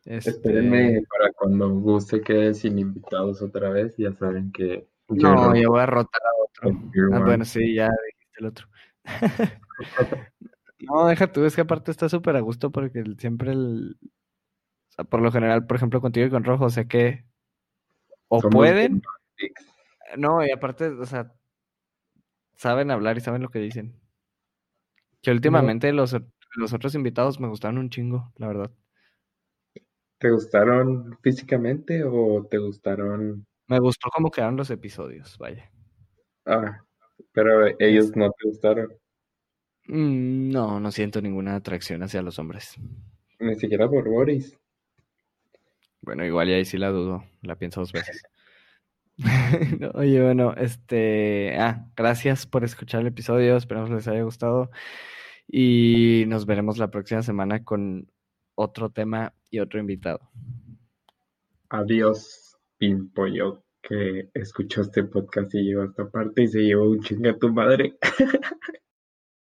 Este, Espérenme para cuando guste quede sin invitados otra vez. Ya saben que No, Jerome yo voy a rotar a otro. Ah, bueno, sí, ya dijiste el otro. No, deja tú, es que aparte está súper a gusto porque siempre el... O sea, por lo general, por ejemplo, contigo y con Rojo, sé que o Somos pueden, no, y aparte, o sea, saben hablar y saben lo que dicen. Que últimamente los, los otros invitados me gustaron un chingo, la verdad. ¿Te gustaron físicamente o te gustaron? Me gustó cómo quedaron los episodios, vaya. Ah, pero ellos no te gustaron. Mm, No, no siento ninguna atracción hacia los hombres. Ni siquiera por Boris. Bueno, igual y ahí sí la dudo, la pienso dos veces. No, Oye, bueno, este, ah, gracias por escuchar el episodio, esperamos les haya gustado y nos veremos la próxima semana con otro tema y otro invitado. Adiós, Pimpollo, que escuchó este podcast y llegó a esta parte y se llevó un chinga a tu madre.